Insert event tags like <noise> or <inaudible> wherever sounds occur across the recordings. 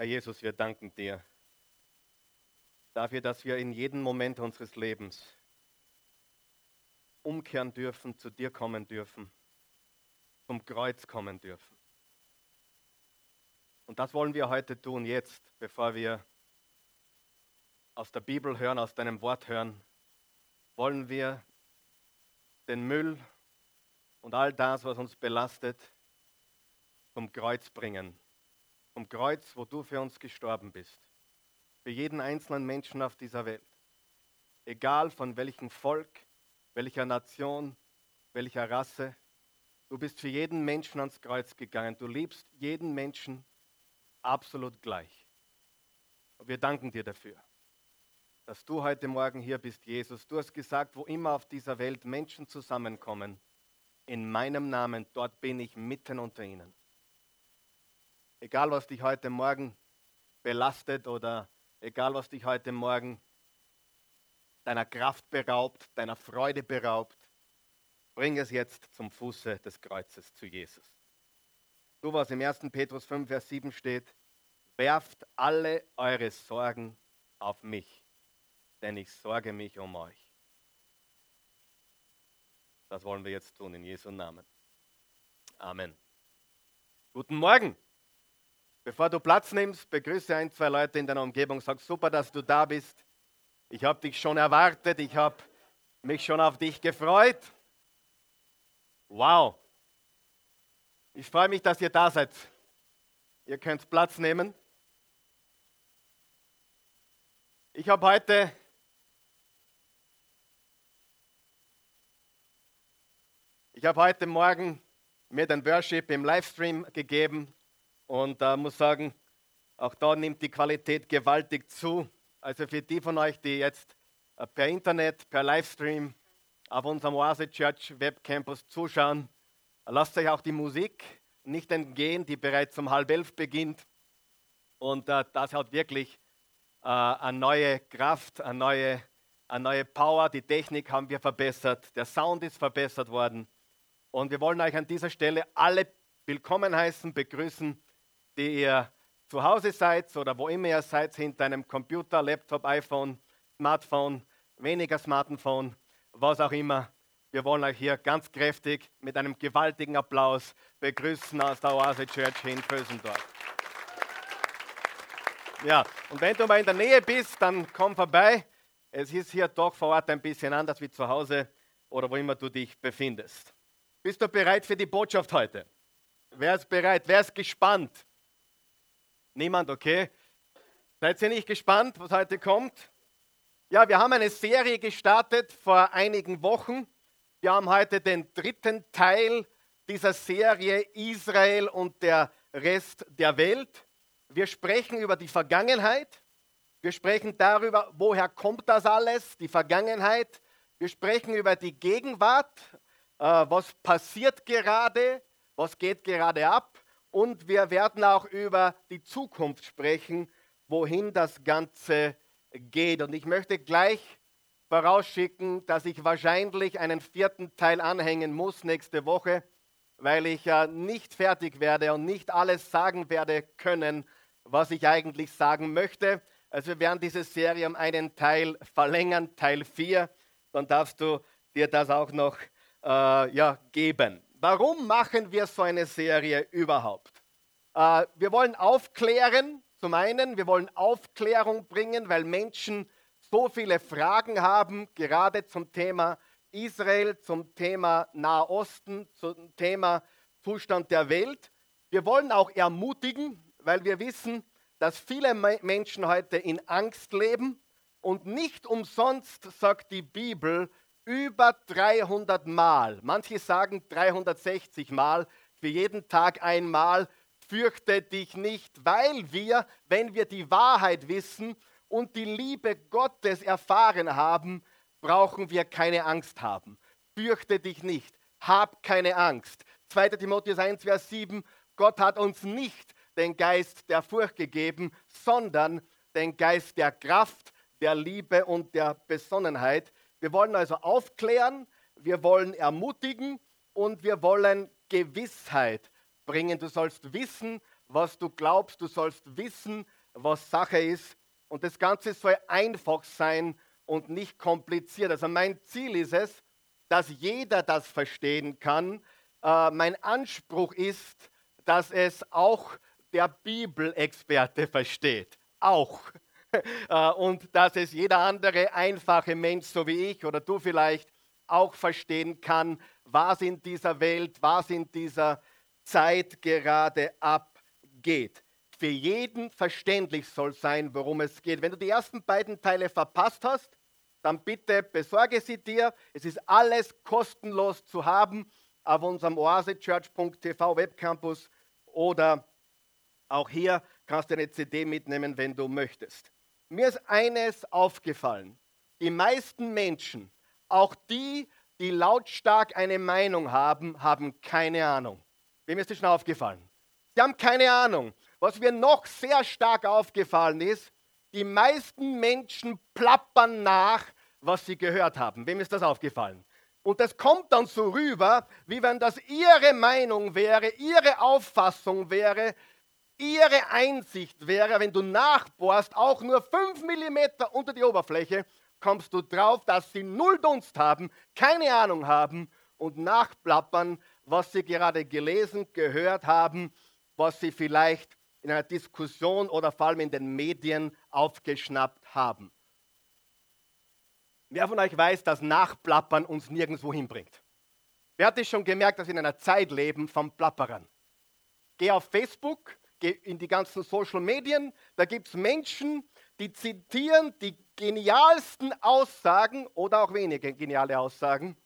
Herr Jesus, wir danken dir dafür, dass wir in jedem Moment unseres Lebens umkehren dürfen, zu dir kommen dürfen, zum Kreuz kommen dürfen. Und das wollen wir heute tun, jetzt, bevor wir aus der Bibel hören, aus deinem Wort hören, wollen wir den Müll und all das, was uns belastet, zum Kreuz bringen. Zum Kreuz, wo du für uns gestorben bist. Für jeden einzelnen Menschen auf dieser Welt. Egal von welchem Volk, welcher Nation, welcher Rasse. Du bist für jeden Menschen ans Kreuz gegangen. Du liebst jeden Menschen absolut gleich. Und wir danken dir dafür, dass du heute Morgen hier bist, Jesus. Du hast gesagt, wo immer auf dieser Welt Menschen zusammenkommen, in meinem Namen, dort bin ich mitten unter ihnen. Egal, was dich heute Morgen belastet oder egal, was dich heute Morgen deiner Kraft beraubt, deiner Freude beraubt, bring es jetzt zum Fuße des Kreuzes zu Jesus. So was im 1. Petrus 5, Vers 7 steht, werft alle eure Sorgen auf mich, denn ich sorge mich um euch. Das wollen wir jetzt tun in Jesu Namen. Amen. Guten Morgen. Bevor du Platz nimmst, begrüße ein, zwei Leute in deiner Umgebung. Sag super, dass du da bist. Ich habe dich schon erwartet. Ich habe mich schon auf dich gefreut. Wow. Ich freue mich, dass ihr da seid. Ihr könnt Platz nehmen. Ich habe heute Ich habe heute Morgen mir den Worship im Livestream gegeben und äh, muss sagen, auch da nimmt die Qualität gewaltig zu. Also für die von euch, die jetzt äh, per Internet, per Livestream auf unserem Oase Church Webcampus zuschauen, lasst euch auch die Musik nicht entgehen, die bereits um halb elf beginnt. Und äh, das hat wirklich äh, eine neue Kraft, eine neue, eine neue Power. Die Technik haben wir verbessert, der Sound ist verbessert worden. Und wir wollen euch an dieser Stelle alle willkommen heißen, begrüßen die ihr zu Hause seid oder wo immer ihr seid, hinter einem Computer, Laptop, iPhone, Smartphone, weniger Smartphone, was auch immer. Wir wollen euch hier ganz kräftig mit einem gewaltigen Applaus begrüßen aus der Oase Church in Vösendorf. Ja, und wenn du mal in der Nähe bist, dann komm vorbei. Es ist hier doch vor Ort ein bisschen anders wie zu Hause oder wo immer du dich befindest. Bist du bereit für die Botschaft heute? Wer ist bereit? Wer ist gespannt? Niemand, okay? Seid ihr nicht gespannt, was heute kommt? Ja, wir haben eine Serie gestartet vor einigen Wochen. Wir haben heute den dritten Teil dieser Serie Israel und der Rest der Welt. Wir sprechen über die Vergangenheit. Wir sprechen darüber, woher kommt das alles, die Vergangenheit. Wir sprechen über die Gegenwart, äh, was passiert gerade, was geht gerade ab und wir werden auch über die Zukunft sprechen, wohin das Ganze geht. Und ich möchte gleich vorausschicken, dass ich wahrscheinlich einen vierten Teil anhängen muss nächste Woche, weil ich ja nicht fertig werde und nicht alles sagen werde können, was ich eigentlich sagen möchte. Also wir werden diese Serie um einen Teil verlängern, Teil 4. Dann darfst du dir das auch noch äh, ja, geben. Warum machen wir so eine Serie überhaupt? Äh, wir wollen aufklären, zum einen, wir wollen Aufklärung bringen, weil Menschen so viele Fragen haben, gerade zum Thema Israel, zum Thema Nahosten, zum Thema Zustand der Welt. Wir wollen auch ermutigen, weil wir wissen, dass viele Menschen heute in Angst leben und nicht umsonst sagt die Bibel, über 300 Mal, manche sagen 360 Mal, für jeden Tag einmal, fürchte dich nicht, weil wir, wenn wir die Wahrheit wissen und die Liebe Gottes erfahren haben, brauchen wir keine Angst haben. Fürchte dich nicht, hab keine Angst. 2. Timotheus 1, Vers 7, Gott hat uns nicht den Geist der Furcht gegeben, sondern den Geist der Kraft, der Liebe und der Besonnenheit. Wir wollen also aufklären, wir wollen ermutigen und wir wollen Gewissheit bringen. Du sollst wissen, was du glaubst. Du sollst wissen, was Sache ist. Und das Ganze soll einfach sein und nicht kompliziert. Also mein Ziel ist es, dass jeder das verstehen kann. Äh, mein Anspruch ist, dass es auch der Bibelexperte versteht. Auch. <laughs> Äh, und dass es jeder andere einfache Mensch, so wie ich oder du vielleicht, auch verstehen kann, was in dieser Welt, was in dieser Zeit gerade abgeht. Für jeden verständlich soll sein, worum es geht. Wenn du die ersten beiden Teile verpasst hast, dann bitte besorge sie dir. Es ist alles kostenlos zu haben auf unserem oasechurch.tv Webcampus oder auch hier kannst du eine CD mitnehmen, wenn du möchtest. Mir ist eines aufgefallen. Die meisten Menschen, auch die, die lautstark eine Meinung haben, haben keine Ahnung. Wem ist das schon aufgefallen? Sie haben keine Ahnung. Was mir noch sehr stark aufgefallen ist, die meisten Menschen plappern nach, was sie gehört haben. Wem ist das aufgefallen? Und das kommt dann so rüber, wie wenn das ihre Meinung wäre, ihre Auffassung wäre, ihre Einsicht wäre. Wenn du nachbohrst, auch nur fünf Millimeter unter die Oberfläche, kommst du drauf, dass sie null Dunst haben, keine Ahnung haben und nachplappern, was sie gerade gelesen, gehört haben, was sie vielleicht in einer Diskussion oder vor allem in den Medien aufgeschnappt haben. Wer von euch weiß, dass Nachplappern uns nirgendwo hinbringt? Wer hat es schon gemerkt, dass wir in einer Zeit leben von Plapperern? Geh auf Facebook, in die ganzen Social Medien, da gibt es Menschen, die zitieren die genialsten Aussagen oder auch weniger geniale Aussagen.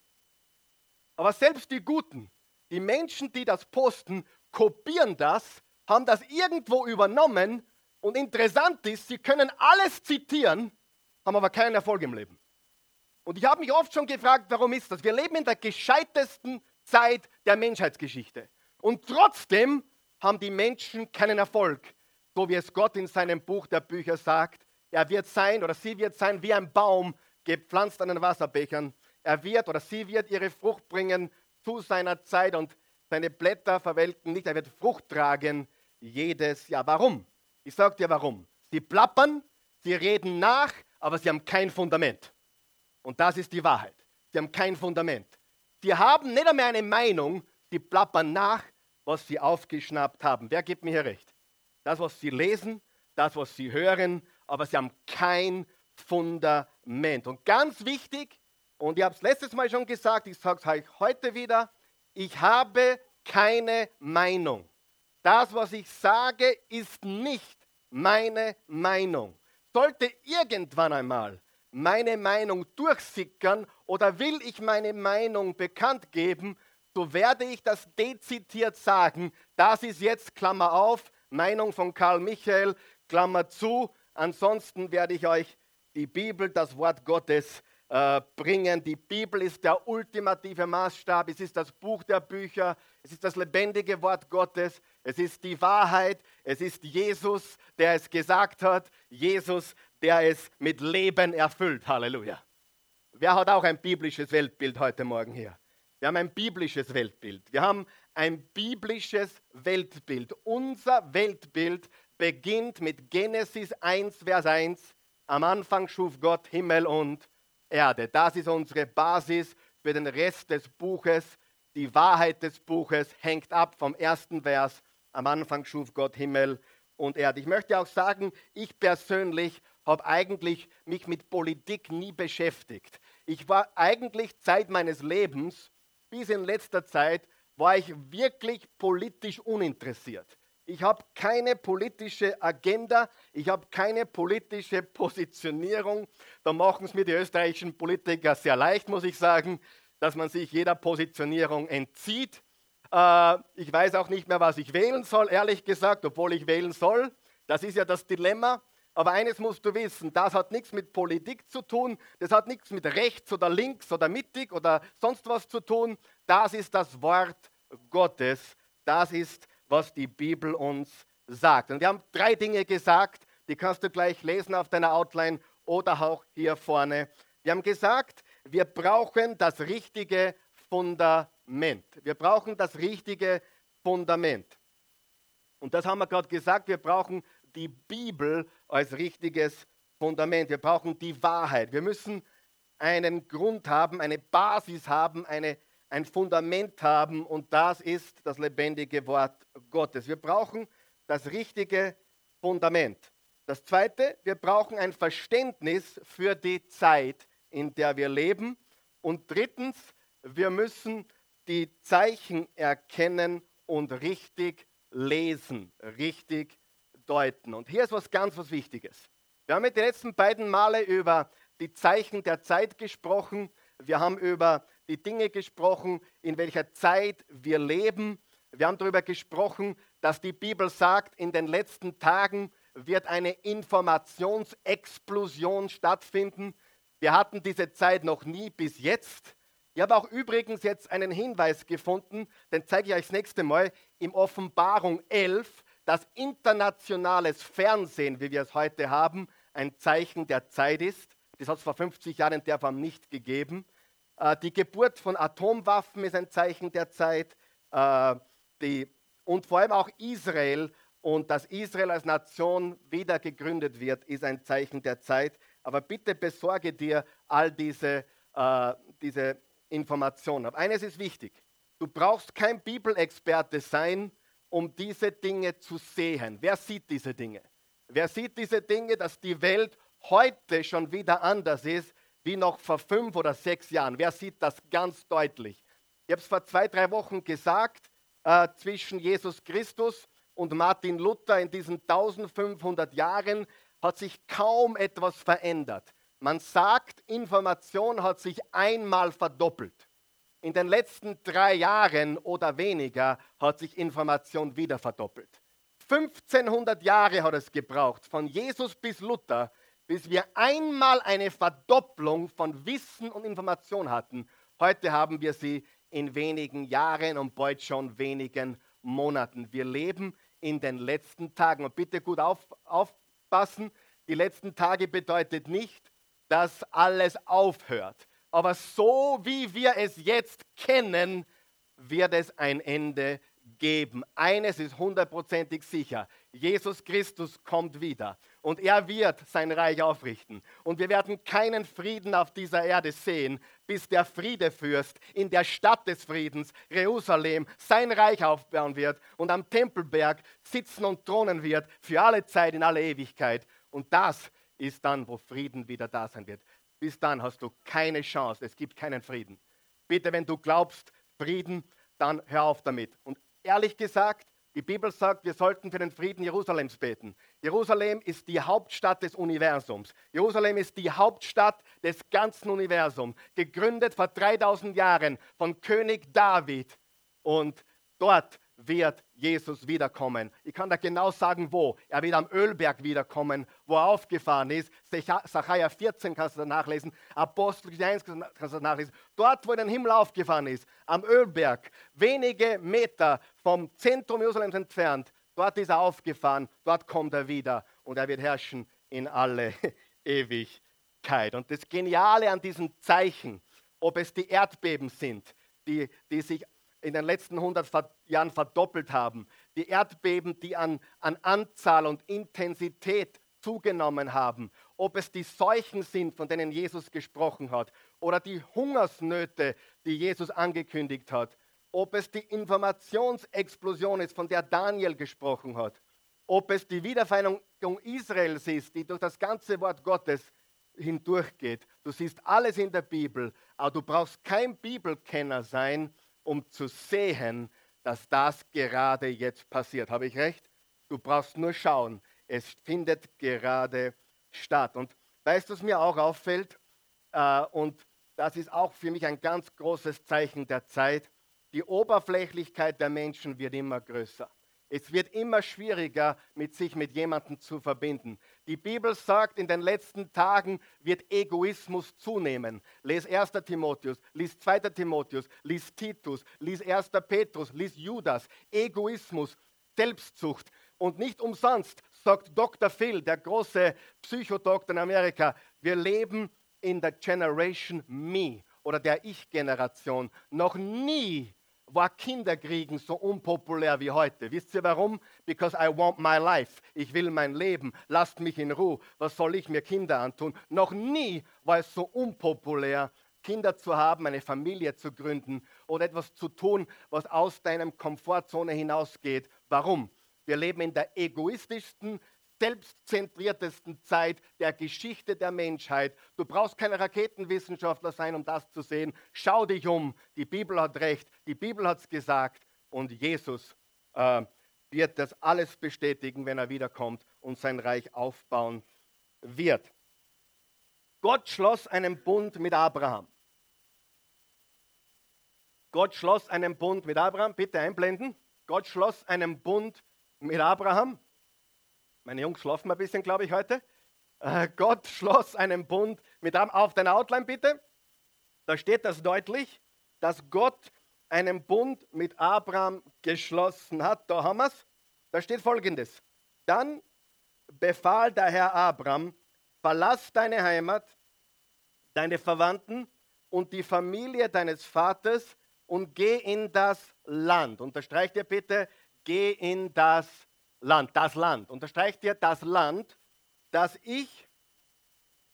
Aber selbst die Guten, die Menschen, die das posten, kopieren das, haben das irgendwo übernommen und interessant ist, sie können alles zitieren, haben aber keinen Erfolg im Leben. Und ich habe mich oft schon gefragt, warum ist das? Wir leben in der gescheitesten Zeit der Menschheitsgeschichte. Und trotzdem haben die Menschen keinen Erfolg, so wie es Gott in seinem Buch der Bücher sagt. Er wird sein oder sie wird sein wie ein Baum, gepflanzt an den Wasserbechern. Er wird oder sie wird ihre Frucht bringen zu seiner Zeit und seine Blätter verwelken nicht. Er wird Frucht tragen jedes Jahr. Warum? Ich sage dir warum. Sie plappern, sie reden nach, aber sie haben kein Fundament. Und das ist die Wahrheit. Sie haben kein Fundament. Sie haben nicht einmal eine Meinung, sie plappern nach, was sie aufgeschnappt haben. Wer gibt mir hier recht? Das, was sie lesen, das, was sie hören, aber sie haben kein Fundament. Und ganz wichtig, und ich habe es letztes Mal schon gesagt, ich sage es euch heute wieder, ich habe keine Meinung. Das, was ich sage, ist nicht meine Meinung. Sollte irgendwann einmal meine Meinung durchsickern oder will ich meine Meinung bekannt geben, so werde ich das dezidiert sagen. Das ist jetzt, Klammer auf, Meinung von Karl Michael, Klammer zu. Ansonsten werde ich euch die Bibel, das Wort Gottes äh, bringen. Die Bibel ist der ultimative Maßstab. Es ist das Buch der Bücher. Es ist das lebendige Wort Gottes. Es ist die Wahrheit. Es ist Jesus, der es gesagt hat. Jesus, der es mit Leben erfüllt. Halleluja. Wer hat auch ein biblisches Weltbild heute Morgen hier? Wir haben ein biblisches Weltbild. Wir haben ein biblisches Weltbild. Unser Weltbild beginnt mit Genesis 1, Vers 1. Am Anfang schuf Gott Himmel und Erde. Das ist unsere Basis für den Rest des Buches. Die Wahrheit des Buches hängt ab vom ersten Vers. Am Anfang schuf Gott Himmel und Erde. Ich möchte auch sagen, ich persönlich habe eigentlich mich mit Politik nie beschäftigt. Ich war eigentlich Zeit meines Lebens, bis in letzter Zeit, war ich wirklich politisch uninteressiert. Ich habe keine politische Agenda, ich habe keine politische Positionierung. Da machen es mir die österreichischen Politiker sehr leicht, muss ich sagen, dass man sich jeder Positionierung entzieht. Äh, ich weiß auch nicht mehr, was ich wählen soll, ehrlich gesagt, obwohl ich wählen soll. Das ist ja das Dilemma. Aber eines musst du wissen, das hat nichts mit Politik zu tun, das hat nichts mit rechts oder links oder mittig oder sonst was zu tun. Das ist das Wort Gottes. Das ist, was die Bibel uns sagt. Und wir haben drei Dinge gesagt, die kannst du gleich lesen auf deiner Outline oder auch hier vorne. Wir haben gesagt, wir brauchen das richtige Fundament. Wir brauchen das richtige Fundament. Und das haben wir gerade gesagt, wir brauchen die Bibel als richtiges Fundament. Wir brauchen die Wahrheit. Wir müssen einen Grund haben, eine Basis haben, eine, ein Fundament haben und das ist das lebendige Wort Gottes. Wir brauchen das richtige Fundament. Das Zweite, wir brauchen ein Verständnis für die Zeit, in der wir leben. Und drittens, wir müssen die Zeichen erkennen und richtig lesen, richtig deuten. Und hier ist was ganz was Wichtiges. Wir haben mit den letzten beiden Male über die Zeichen der Zeit gesprochen. Wir haben über die Dinge gesprochen, in welcher Zeit wir leben. Wir haben darüber gesprochen, dass die Bibel sagt, in den letzten Tagen wird eine Informationsexplosion stattfinden. Wir hatten diese Zeit noch nie bis jetzt. Ich habe auch übrigens jetzt einen Hinweis gefunden, den zeige ich euch das nächste Mal, im Offenbarung 11, dass internationales Fernsehen, wie wir es heute haben, ein Zeichen der Zeit ist. Das hat es vor 50 Jahren in der Form nicht gegeben. Äh, die Geburt von Atomwaffen ist ein Zeichen der Zeit. Äh, die, und vor allem auch Israel und dass Israel als Nation wieder gegründet wird, ist ein Zeichen der Zeit. Aber bitte besorge dir all diese, äh, diese Informationen. Aber eines ist wichtig. Du brauchst kein Bibelexperte sein, um diese Dinge zu sehen. Wer sieht diese Dinge? Wer sieht diese Dinge, dass die Welt heute schon wieder anders ist wie noch vor fünf oder sechs Jahren? Wer sieht das ganz deutlich? Ich habe es vor zwei, drei Wochen gesagt, äh, zwischen Jesus Christus und Martin Luther in diesen 1500 Jahren hat sich kaum etwas verändert. Man sagt, Information hat sich einmal verdoppelt. In den letzten drei Jahren oder weniger hat sich Information wieder verdoppelt. 1500 Jahre hat es gebraucht, von Jesus bis Luther, bis wir einmal eine Verdopplung von Wissen und Information hatten. Heute haben wir sie in wenigen Jahren und bald schon wenigen Monaten. Wir leben in den letzten Tagen. Und bitte gut auf, aufpassen, die letzten Tage bedeutet nicht, dass alles aufhört. Aber so wie wir es jetzt kennen, wird es ein Ende geben. Eines ist hundertprozentig sicher. Jesus Christus kommt wieder und er wird sein Reich aufrichten. Und wir werden keinen Frieden auf dieser Erde sehen, bis der Friedefürst in der Stadt des Friedens, Jerusalem, sein Reich aufbauen wird und am Tempelberg sitzen und thronen wird für alle Zeit, in alle Ewigkeit. Und das ist dann, wo Frieden wieder da sein wird. Bis dann hast du keine Chance. Es gibt keinen Frieden. Bitte, wenn du glaubst, Frieden, dann hör auf damit. Und ehrlich gesagt, die Bibel sagt, wir sollten für den Frieden Jerusalems beten. Jerusalem ist die Hauptstadt des Universums. Jerusalem ist die Hauptstadt des ganzen Universums, gegründet vor 3000 Jahren von König David. Und dort wird Jesus wiederkommen. Ich kann da genau sagen, wo. Er wird am Ölberg wiederkommen, wo er aufgefahren ist. Sacharja 14 kannst du da nachlesen. Apostel 1 kannst du da nachlesen. Dort, wo er in den Himmel aufgefahren ist, am Ölberg, wenige Meter vom Zentrum Jerusalems entfernt, dort ist er aufgefahren, dort kommt er wieder und er wird herrschen in alle <laughs> Ewigkeit. Und das Geniale an diesen Zeichen, ob es die Erdbeben sind, die, die sich in den letzten 100 Jahren verdoppelt haben. Die Erdbeben, die an, an Anzahl und Intensität zugenommen haben. Ob es die Seuchen sind, von denen Jesus gesprochen hat, oder die Hungersnöte, die Jesus angekündigt hat. Ob es die Informationsexplosion ist, von der Daniel gesprochen hat. Ob es die Wiedervereinigung Israels ist, die durch das ganze Wort Gottes hindurchgeht. Du siehst alles in der Bibel, aber du brauchst kein Bibelkenner sein, um zu sehen, dass das gerade jetzt passiert. Habe ich recht? Du brauchst nur schauen. Es findet gerade statt. Und weißt du, was mir auch auffällt? Äh, und das ist auch für mich ein ganz großes Zeichen der Zeit. Die Oberflächlichkeit der Menschen wird immer größer. Es wird immer schwieriger, mit sich mit jemandem zu verbinden. Die Bibel sagt, in den letzten Tagen wird Egoismus zunehmen. Lies 1. Timotheus, lies 2. Timotheus, lies Titus, lies 1. Petrus, lies Judas. Egoismus, Selbstzucht. Und nicht umsonst sagt Dr. Phil, der große Psychodoktor in Amerika, wir leben in der Generation Me oder der Ich-Generation. Noch nie war Kinderkriegen so unpopulär wie heute. Wisst ihr warum? Because I want my life. Ich will mein Leben. Lasst mich in Ruhe. Was soll ich mir Kinder antun? Noch nie war es so unpopulär, Kinder zu haben, eine Familie zu gründen oder etwas zu tun, was aus deinem Komfortzone hinausgeht. Warum? Wir leben in der egoistischsten, selbstzentriertesten Zeit der Geschichte der Menschheit. Du brauchst kein Raketenwissenschaftler sein, um das zu sehen. Schau dich um. Die Bibel hat recht. Die Bibel hat es gesagt. Und Jesus äh, wird das alles bestätigen, wenn er wiederkommt und sein Reich aufbauen wird. Gott schloss einen Bund mit Abraham. Gott schloss einen Bund mit Abraham. Bitte einblenden. Gott schloss einen Bund mit Abraham. Meine Jungs schlafen ein bisschen, glaube ich, heute. Äh, Gott schloss einen Bund mit Abraham. Auf deiner Outline bitte. Da steht das deutlich, dass Gott einen Bund mit Abraham geschlossen hat. Da haben wir es. Da steht folgendes. Dann befahl der Herr Abraham, verlass deine Heimat, deine Verwandten und die Familie deines Vaters und geh in das Land. Unterstreicht ihr bitte, geh in das Land. Das Land. Unterstreicht dir das Land, das ich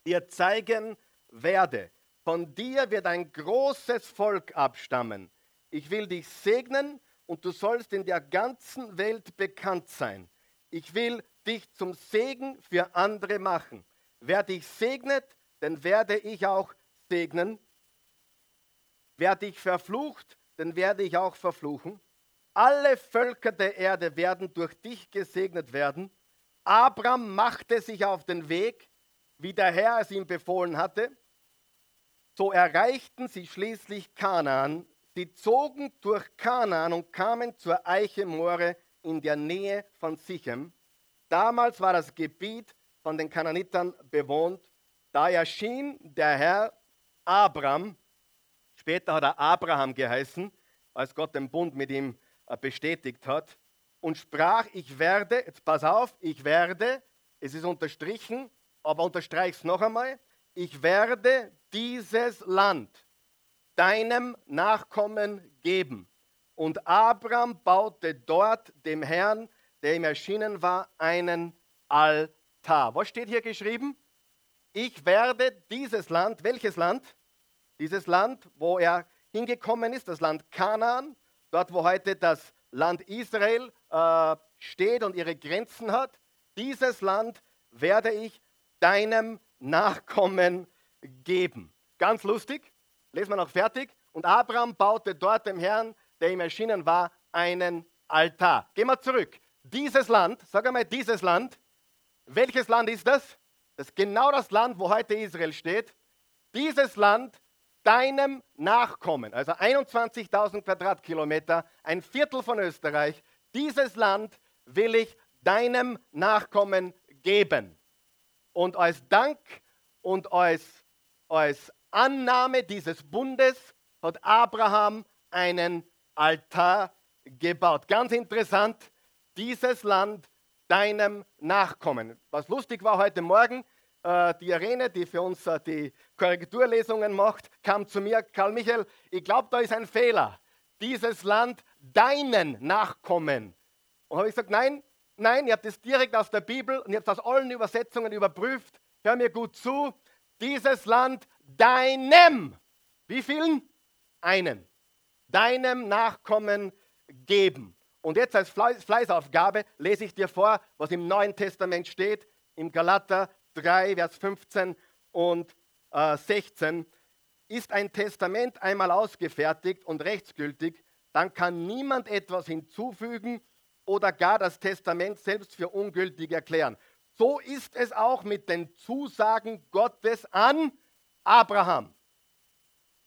dir zeigen werde. Von dir wird ein großes Volk abstammen. Ich will dich segnen und du sollst in der ganzen Welt bekannt sein. Ich will dich zum Segen für andere machen. Wer dich segnet, den werde ich auch segnen. Wer dich verflucht, den werde ich auch verfluchen. Alle Völker der Erde werden durch dich gesegnet werden. Abraham machte sich auf den Weg, wie der Herr es ihm befohlen hatte. So erreichten sie schließlich Kanaan. Sie zogen durch Kanaan und kamen zur Eiche More in der Nähe von Sichem. Damals war das Gebiet von den Kanaanitern bewohnt. Da erschien der Herr Abraham, später hat er Abraham geheißen, als Gott den Bund mit ihm bestätigt hat und sprach, ich werde, jetzt pass auf, ich werde, es ist unterstrichen, aber unterstreich es noch einmal, ich werde dieses Land deinem Nachkommen geben. Und Abraham baute dort dem Herrn, der ihm erschienen war, einen Altar. Was steht hier geschrieben? Ich werde dieses Land, welches Land? Dieses Land, wo er hingekommen ist, das Land Kanaan, dort wo heute das Land Israel äh, steht und ihre Grenzen hat, dieses Land werde ich deinem Nachkommen geben. Ganz lustig, lesen wir noch fertig. Und Abraham baute dort dem Herrn, der ihm erschienen war, einen Altar. Gehen wir zurück. Dieses Land, sag einmal, dieses Land, welches Land ist das? Das ist genau das Land, wo heute Israel steht. Dieses Land deinem Nachkommen, also 21.000 Quadratkilometer, ein Viertel von Österreich, dieses Land will ich deinem Nachkommen geben. Und als Dank und als, als Annahme dieses Bundes hat Abraham einen Altar gebaut. Ganz interessant, dieses Land deinem Nachkommen. Was lustig war heute Morgen, die Irene, die für uns äh, die Korrekturlesungen macht, kam zu mir, Karl Michael, ich glaube, da ist ein Fehler. Dieses Land deinen Nachkommen. Und habe ich gesagt, nein, nein, ihr habt es direkt aus der Bibel und ihr habt es aus allen Übersetzungen überprüft. Hör mir gut zu. Dieses Land deinem, wie vielen? Einen. Deinem Nachkommen geben. Und jetzt als Fleißaufgabe lese ich dir vor, was im Neuen Testament steht, im Galater 3, Vers 15 und äh, 16, ist ein Testament einmal ausgefertigt und rechtsgültig, dann kann niemand etwas hinzufügen oder gar das Testament selbst für ungültig erklären. So ist es auch mit den Zusagen Gottes an Abraham.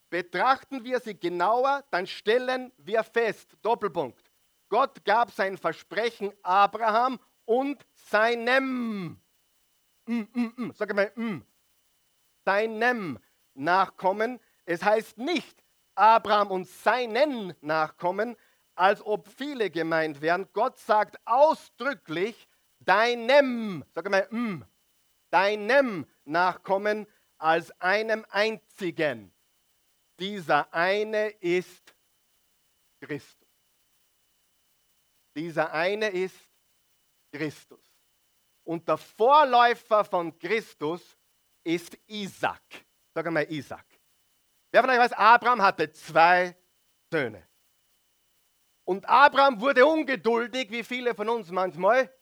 Betrachten wir sie genauer, dann stellen wir fest, Doppelpunkt, Gott gab sein Versprechen Abraham und seinem mm, mm, mm, sag mal, mm, seinem Nachkommen. Es heißt nicht Abraham und seinen Nachkommen, als ob viele gemeint wären. Gott sagt ausdrücklich deinem, sag mal, mm, deinem Nachkommen als einem einzigen. Dieser eine ist Christus. Dieser eine ist Christus. Und der Vorläufer von Christus ist Isaac. Sag einmal Isaac. Wer von euch weiß, Abraham hatte zwei Söhne. Und Abraham wurde ungeduldig, wie viele von uns manchmal.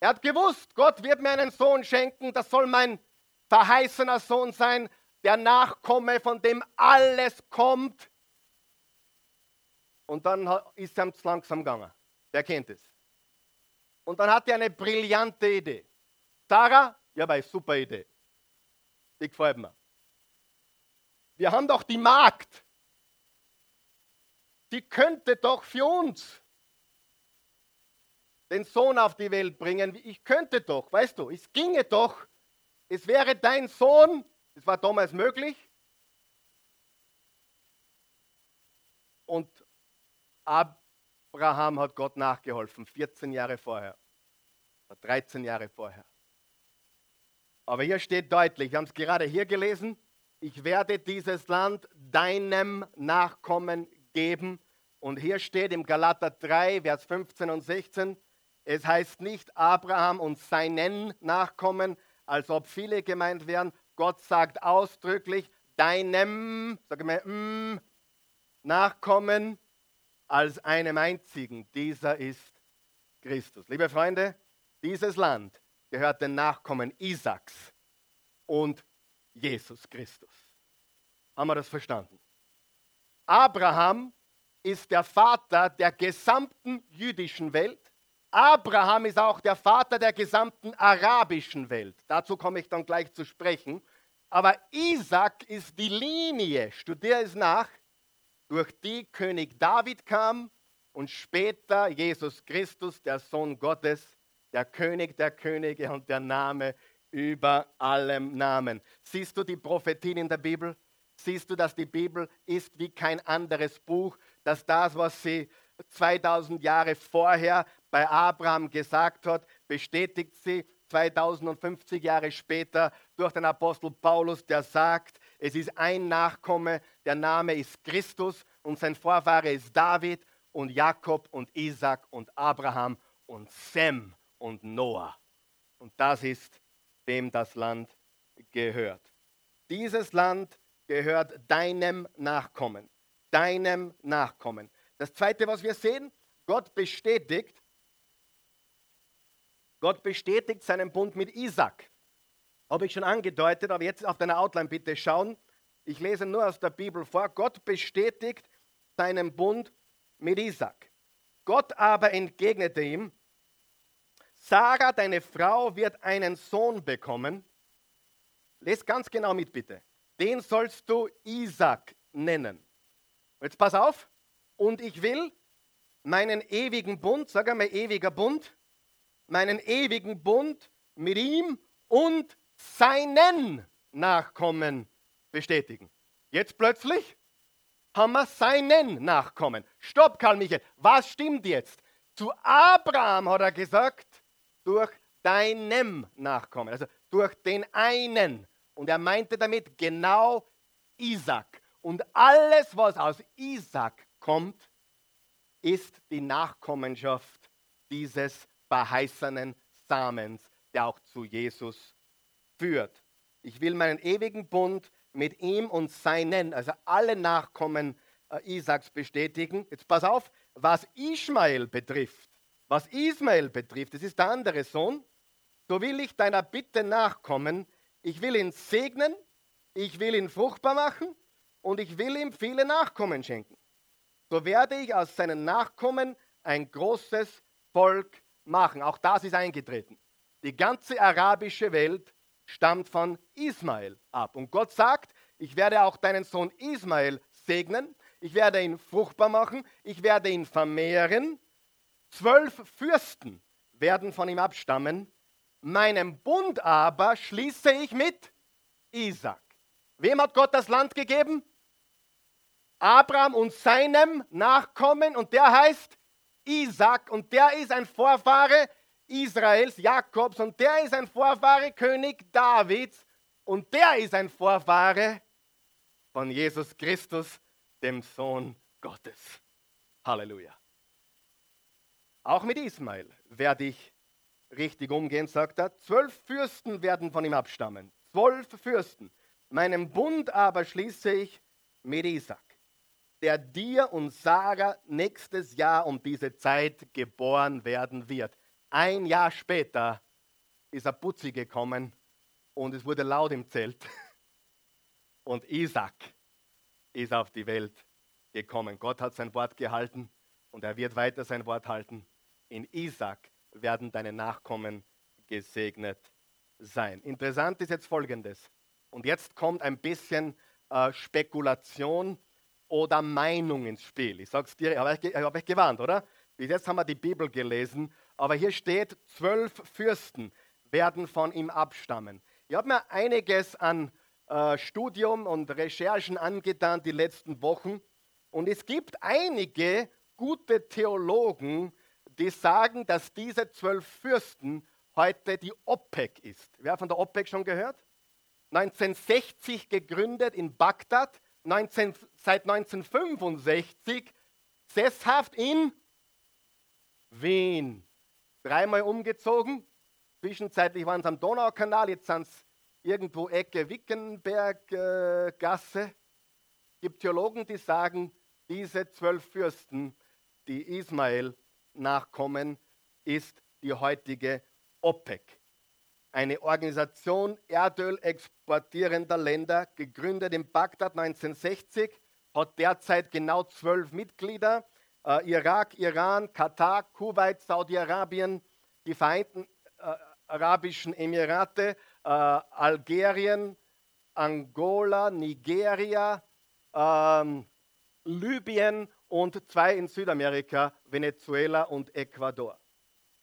Er hat gewusst, Gott wird mir einen Sohn schenken, das soll mein verheißener Sohn sein, der Nachkomme, von dem alles kommt. Und dann ist er langsam gegangen. Wer kennt es? Und dann hat er eine brillante Idee. Sarah, ja, bei super Idee. Die gefällt mir. Wir haben doch die Magd. Die könnte doch für uns den Sohn auf die Welt bringen. Ich könnte doch, weißt du, es ginge doch. Es wäre dein Sohn. Es war damals möglich. Und Abraham hat Gott nachgeholfen, 14 Jahre vorher. 13 Jahre vorher. Aber hier steht deutlich, wir haben es gerade hier gelesen, ich werde dieses Land deinem Nachkommen geben. Und hier steht im Galater 3, Vers 15 und 16, es heißt nicht Abraham und seinen Nachkommen, als ob viele gemeint wären. Gott sagt ausdrücklich, deinem, sage mal, mm, Nachkommen als einem einzigen. Dieser ist Christus. Liebe Freunde, dieses Land gehört den Nachkommen Isaaks und Jesus Christus. Haben wir das verstanden? Abraham ist der Vater der gesamten jüdischen Welt. Abraham ist auch der Vater der gesamten arabischen Welt. Dazu komme ich dann gleich zu sprechen. Aber Isaac ist die Linie, studiere es nach, durch die König David kam und später Jesus Christus, der Sohn Gottes, der König der Könige und der Name über allem Namen. Siehst du die Prophetien in der Bibel? Siehst du, dass die Bibel ist wie kein anderes Buch, dass das, was sie 2000 Jahre vorher bei Abraham gesagt hat, bestätigt sie 2050 Jahre später durch den Apostel Paulus, der sagt, es ist ein Nachkomme, der Name ist Christus und sein Vorfahre ist David und Jakob und Isaac und Abraham und Sem und Noah. Und das ist, wem das Land gehört. Dieses Land gehört deinem Nachkommen. Deinem Nachkommen. Das zweite, was wir sehen, Gott bestätigt, Gott bestätigt seinen Bund mit Isaac. Habe ich schon angedeutet, aber jetzt auf deiner Outline bitte schauen. Ich lese nur aus der Bibel vor. Gott bestätigt seinen Bund mit Isaac. Gott aber entgegnete ihm, Sarah, deine Frau, wird einen Sohn bekommen. Lest ganz genau mit, bitte. Den sollst du Isaac nennen. Jetzt pass auf. Und ich will meinen ewigen Bund, sag einmal ewiger Bund, meinen ewigen Bund mit ihm und seinen Nachkommen bestätigen. Jetzt plötzlich haben wir seinen Nachkommen. Stopp, Karl Michael, was stimmt jetzt? Zu Abraham hat er gesagt, durch deinem Nachkommen, also durch den einen. Und er meinte damit genau Isaac. Und alles, was aus Isaac kommt, ist die Nachkommenschaft dieses verheißenen Samens, der auch zu Jesus führt. Ich will meinen ewigen Bund mit ihm und seinen, also alle Nachkommen äh, Isaaks bestätigen. Jetzt pass auf, was Ismael betrifft, was Ismael betrifft, das ist der andere Sohn, so will ich deiner Bitte nachkommen. Ich will ihn segnen, ich will ihn fruchtbar machen und ich will ihm viele Nachkommen schenken. So werde ich aus seinen Nachkommen ein großes Volk machen. Auch das ist eingetreten. Die ganze arabische Welt stammt von Ismael ab. Und Gott sagt, ich werde auch deinen Sohn Ismael segnen, ich werde ihn fruchtbar machen, ich werde ihn vermehren Zwölf Fürsten werden von ihm abstammen. Meinen Bund aber schließe ich mit Isaac. Wem hat Gott das Land gegeben? Abraham und seinem Nachkommen und der heißt Isaac und der ist ein Vorfahre Israels, Jakobs und der ist ein Vorfahre König Davids und der ist ein Vorfahre von Jesus Christus, dem Sohn Gottes. Halleluja. Auch mit Ismael werde ich richtig umgehen, sagt er. Zwölf Fürsten werden von ihm abstammen. Zwölf Fürsten. Meinen Bund aber schließe ich mit Isaac, der dir und Sarah nächstes Jahr um diese Zeit geboren werden wird. Ein Jahr später ist er Putzi gekommen und es wurde laut im Zelt. <laughs> Und Isaac ist auf die Welt gekommen. Gott hat sein Wort gehalten und er wird weiter sein Wort halten. In Isaac werden deine Nachkommen gesegnet sein. Interessant ist jetzt Folgendes. Und jetzt kommt ein bisschen äh, Spekulation oder Meinung ins Spiel. Ich sage es dir, habe ich, hab ich gewarnt, oder? Bis jetzt haben wir die Bibel gelesen, aber hier steht, zwölf Fürsten werden von ihm abstammen. Ich habe mir einiges an äh, Studium und Recherchen angetan die letzten Wochen und es gibt einige gute Theologen, die sagen, dass diese zwölf Fürsten heute die OPEC ist. Wer von der OPEC schon gehört? 1960 gegründet in Bagdad, 19, seit 1965 sesshaft in Wien. Dreimal umgezogen, zwischenzeitlich waren es am Donaukanal, jetzt sind es irgendwo Ecke Wickenberg-Gasse. Äh, gibt Theologen, die sagen, diese zwölf Fürsten, die Ismael nachkommen, ist die heutige OPEC eine Organisation Erdöl exportierender Länder, gegründet in Bagdad 1960, hat derzeit genau zwölf Mitglieder. Äh, Irak, Iran, Katar, Kuwait, Saudi-Arabien, die Vereinten äh, Arabischen Emirate, äh, Algerien, Angola, Nigeria, ähm, Libyen und zwei in Südamerika, Venezuela und Ecuador.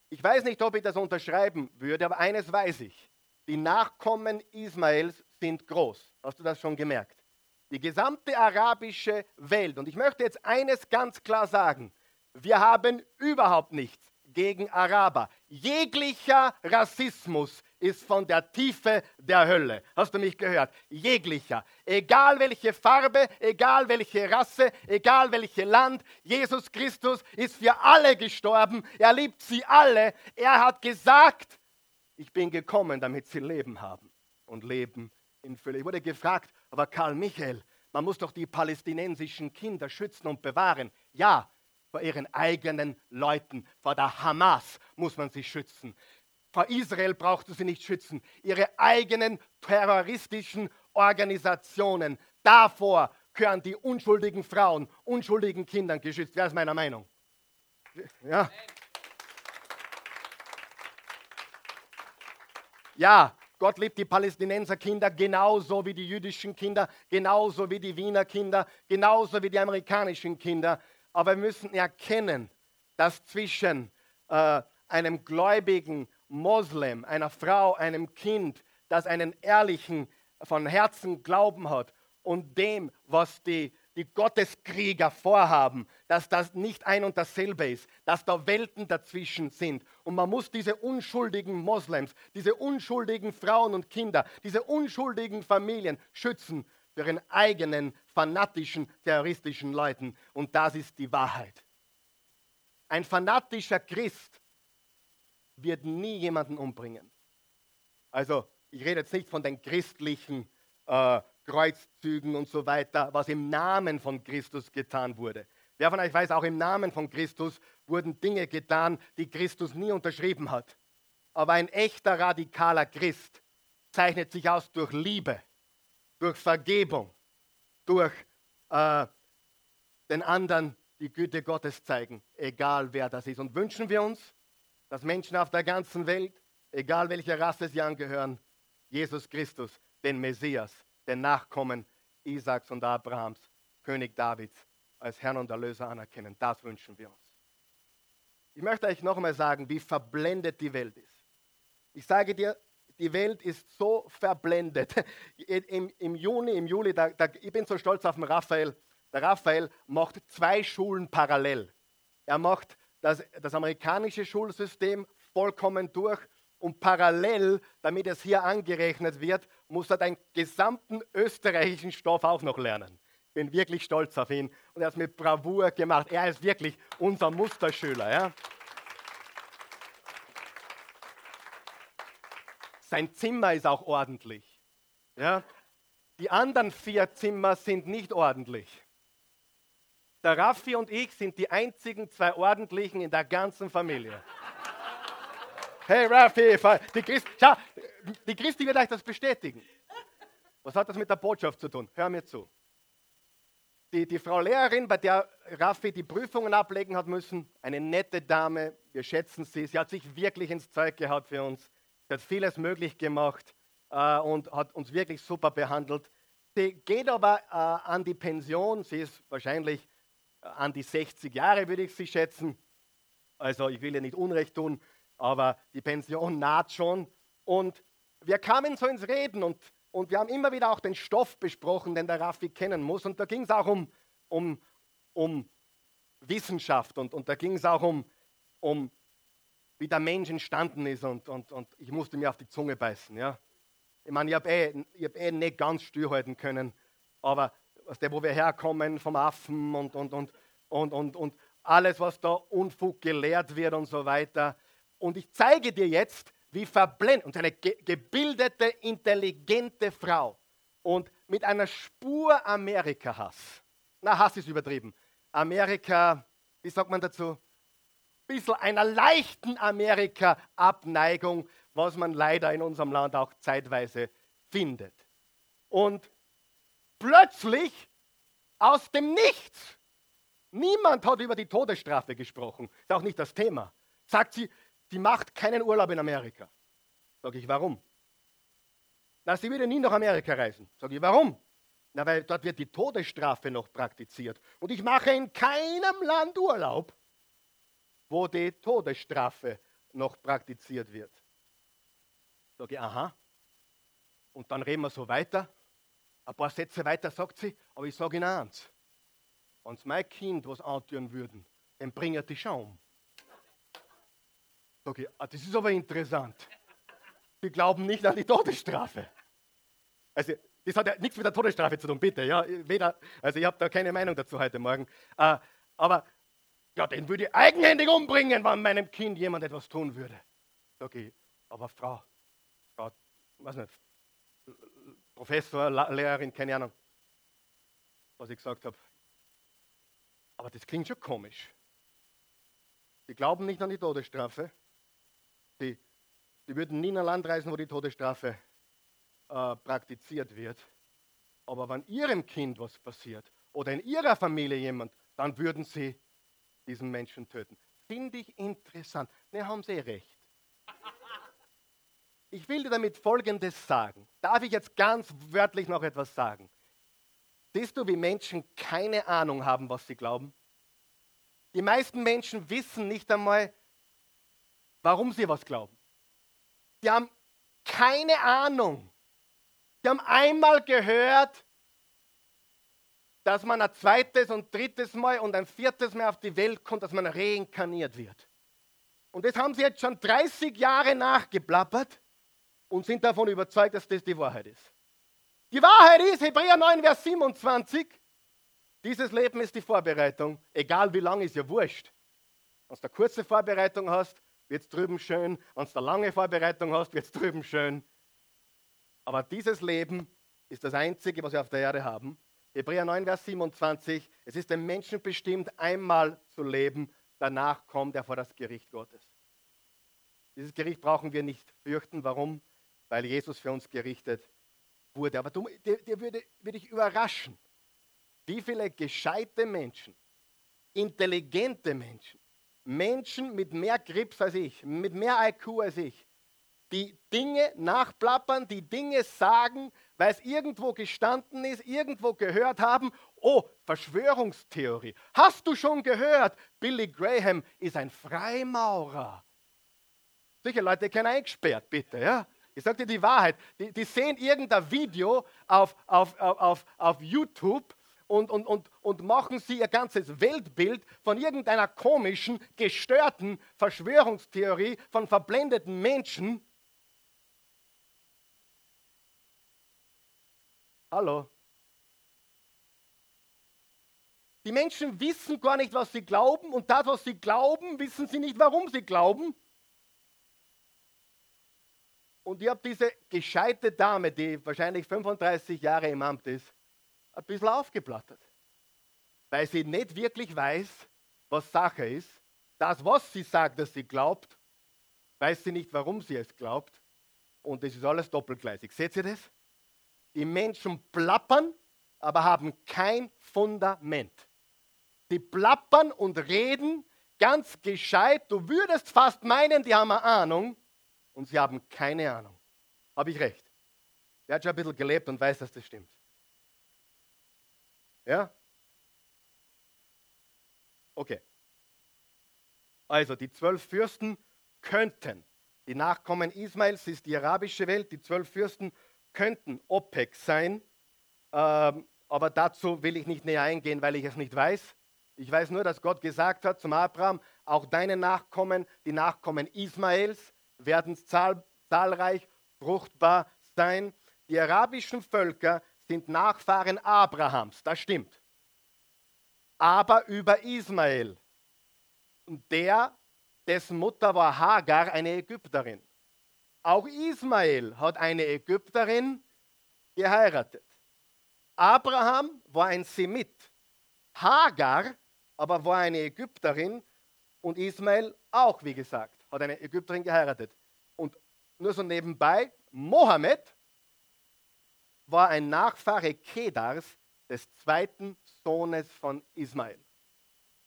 Ich weiß nicht, ob ich das unterschreiben würde, aber eines weiß ich. Die Nachkommen Ismaels sind groß. Hast du das schon gemerkt? Die gesamte arabische Welt. Und ich möchte jetzt eines ganz klar sagen. Wir haben überhaupt nichts gegen Araber. Jeglicher Rassismus ist von der Tiefe der Hölle. Hast du mich gehört? Jeglicher. Egal welche Farbe, egal welche Rasse, egal welches Land, Jesus Christus ist für alle gestorben. Er liebt sie alle. Er hat gesagt, ich bin gekommen, damit sie Leben haben und Leben in Fülle. Ich wurde gefragt, aber Karl Michael, man muss doch die palästinensischen Kinder schützen und bewahren. Ja, vor ihren eigenen Leuten, vor der Hamas muss man sie schützen. Vor Israel braucht sie nicht schützen. Ihre eigenen terroristischen Organisationen. Davor gehören die unschuldigen Frauen, unschuldigen Kindern geschützt. Wer ist meiner Meinung? Ja. Ja, Gott liebt die Palästinenser Kinder genauso wie die jüdischen Kinder, genauso wie die Wiener Kinder, genauso wie die amerikanischen Kinder. Aber wir müssen erkennen, dass zwischen äh, einem gläubigen Moslem, einer Frau, einem Kind, das einen ehrlichen, von Herzen Glauben hat und dem, was die, die Gotteskrieger vorhaben, dass das nicht ein und dasselbe ist, dass da Welten dazwischen sind. Und man muss diese unschuldigen Moslems, diese unschuldigen Frauen und Kinder, diese unschuldigen Familien schützen für ihren eigenen fanatischen, terroristischen Leuten. Und das ist die Wahrheit. Ein fanatischer Christ wird nie jemanden umbringen. Also ich rede jetzt nicht von den christlichen äh, Kreuzzügen und so weiter, was im Namen von Christus getan wurde. Wer von euch weiß, auch im Namen von Christus wurden Dinge getan, die Christus nie unterschrieben hat. Aber ein echter radikaler Christ zeichnet sich aus durch Liebe, durch Vergebung, durch äh, den anderen die Güte Gottes zeigen, egal wer das ist. Und wünschen wir uns, dass Menschen auf der ganzen Welt, egal welcher Rasse sie angehören, Jesus Christus, den Messias, den Nachkommen Isaaks und Abrahams, König Davids, als Herrn und Erlöser anerkennen. Das wünschen wir uns. Ich möchte euch noch einmal sagen, wie verblendet die Welt ist. Ich sage dir, die Welt ist so verblendet. <laughs> Im, im Juni, im Juli, da, da, ich bin so stolz auf den Raphael. Der Raphael macht zwei Schulen parallel. Er macht das, das amerikanische Schulsystem vollkommen durch und parallel, damit es hier angerechnet wird, muss er den gesamten österreichischen Stoff auch noch lernen. bin wirklich stolz auf ihn und er hat es mit Bravour gemacht. Er ist wirklich unser Musterschüler. Ja? Sein Zimmer ist auch ordentlich. Ja? Die anderen vier Zimmer sind nicht ordentlich. Der Raffi und ich sind die einzigen zwei ordentlichen in der ganzen Familie. Hey Raffi, die, Christ, schau, die Christi wird euch das bestätigen. Was hat das mit der Botschaft zu tun? Hör mir zu. Die, die Frau Lehrerin, bei der Raffi die Prüfungen ablegen hat müssen, eine nette Dame, wir schätzen sie, sie hat sich wirklich ins Zeug gehabt für uns, sie hat vieles möglich gemacht äh, und hat uns wirklich super behandelt. Sie geht aber äh, an die Pension, sie ist wahrscheinlich äh, an die 60 Jahre, würde ich sie schätzen. Also ich will ihr nicht Unrecht tun, aber die Pension naht schon. Und wir kamen so ins Reden und, und wir haben immer wieder auch den Stoff besprochen, den der Raffi kennen muss. Und da ging es auch um, um, um Wissenschaft und, und da ging es auch um, um, wie der Mensch entstanden ist. Und, und, und ich musste mir auf die Zunge beißen. Ja. Ich meine, ich habe eh, hab eh nicht ganz stillhalten können, aber aus der, wo wir herkommen, vom Affen und, und, und, und, und, und alles, was da Unfug gelehrt wird und so weiter. Und ich zeige dir jetzt, wie verblendet, und eine ge gebildete, intelligente Frau und mit einer Spur Amerika-Hass. Na, Hass ist übertrieben. Amerika, wie sagt man dazu? Bisschen einer leichten Amerika-Abneigung was man leider in unserem Land auch zeitweise findet. Und plötzlich aus dem Nichts, niemand hat über die Todesstrafe gesprochen, ist auch nicht das Thema, sagt sie, sie macht keinen Urlaub in Amerika. Sage ich, warum? Na, sie würde nie nach Amerika reisen. Sage ich, warum? Na, weil dort wird die Todesstrafe noch praktiziert. Und ich mache in keinem Land Urlaub, wo die Todesstrafe noch praktiziert wird. Sage ich, aha. Und dann reden wir so weiter. Ein paar Sätze weiter sagt sie, aber ich sage Ihnen eins. Wenn sie mein Kind was antun würden, dann bringen die Schaum. Ich, ah, das ist aber interessant. Sie glauben nicht an die Todesstrafe. Also, das hat ja nichts mit der Todesstrafe zu tun, bitte. Ja, weder, also, ich habe da keine Meinung dazu heute Morgen. Äh, aber, ja, den würde ich eigenhändig umbringen, wenn meinem Kind jemand etwas tun würde. Ich, aber Frau, weiß nicht, Professor, Lehrerin, keine Ahnung, was ich gesagt habe. Aber das klingt schon komisch. Sie glauben nicht an die Todesstrafe. Sie, sie würden nie in ein Land reisen, wo die Todesstrafe äh, praktiziert wird. Aber wenn ihrem Kind was passiert oder in ihrer Familie jemand, dann würden sie diesen Menschen töten. Finde ich interessant. Ne, haben sie recht. Ich will dir damit Folgendes sagen. Darf ich jetzt ganz wörtlich noch etwas sagen? Siehst du, wie Menschen keine Ahnung haben, was sie glauben? Die meisten Menschen wissen nicht einmal, warum sie was glauben. Die haben keine Ahnung. Die haben einmal gehört, dass man ein zweites und drittes Mal und ein viertes Mal auf die Welt kommt, dass man reinkarniert wird. Und das haben sie jetzt schon 30 Jahre nachgeplappert und sind davon überzeugt, dass das die Wahrheit ist. Die Wahrheit ist, Hebräer 9, Vers 27, dieses Leben ist die Vorbereitung, egal wie lang ist ja wurscht. Wenn du eine kurze Vorbereitung hast, wird es drüben schön. Wenn du eine lange Vorbereitung hast, wird es drüben schön. Aber dieses Leben ist das Einzige, was wir auf der Erde haben. Hebräer 9, Vers 27, es ist dem Menschen bestimmt, einmal zu leben, danach kommt er vor das Gericht Gottes. Dieses Gericht brauchen wir nicht fürchten. Warum? weil Jesus für uns gerichtet wurde. Aber dir, dir würde, würde ich überraschen, wie viele gescheite Menschen, intelligente Menschen, Menschen mit mehr Grips als ich, mit mehr IQ als ich, die Dinge nachplappern, die Dinge sagen, weil es irgendwo gestanden ist, irgendwo gehört haben. Oh, Verschwörungstheorie. Hast du schon gehört? Billy Graham ist ein Freimaurer. Sicher, Leute, kein eingesperrt, bitte. Ja? Ich sage dir die Wahrheit. Die, die sehen irgendein Video auf, auf, auf, auf YouTube und, und, und, und machen sie ihr ganzes Weltbild von irgendeiner komischen, gestörten Verschwörungstheorie von verblendeten Menschen. Hallo? Die Menschen wissen gar nicht, was sie glauben und das, was sie glauben, wissen sie nicht, warum sie glauben. Und ich habe diese gescheite Dame, die wahrscheinlich 35 Jahre im Amt ist, ein bisschen aufgeplattert. Weil sie nicht wirklich weiß, was Sache ist. Das, was sie sagt, dass sie glaubt, weiß sie nicht, warum sie es glaubt. Und es ist alles doppelgleisig. Seht ihr das? Die Menschen plappern, aber haben kein Fundament. Die plappern und reden ganz gescheit. Du würdest fast meinen, die haben eine Ahnung und sie haben keine Ahnung. Habe ich recht? Der hat schon ein bisschen gelebt und weiß, dass das stimmt. Ja? Okay. Also die zwölf Fürsten könnten, die Nachkommen Ismails ist die arabische Welt, die zwölf Fürsten könnten OPEC sein, ähm, aber dazu will ich nicht näher eingehen, weil ich es nicht weiß. Ich weiß nur, dass Gott gesagt hat zum Abraham, auch deine Nachkommen, die Nachkommen Ismaels, werden zahl zahlreich, fruchtbar sein. Die arabischen Völker sind Nachfahren Abrahams, das stimmt. Aber über Ismael. Und der, dessen Mutter war Hagar, eine Ägypterin. Auch Ismael hat eine Ägypterin geheiratet. Abraham war ein Semit. Hagar aber war eine Ägypterin und Ismael auch, wie gesagt, hat eine Ägypterin geheiratet. Und nur so nebenbei, Mohammed war ein Nachfahre Kedars, des zweiten Sohnes von Ismael.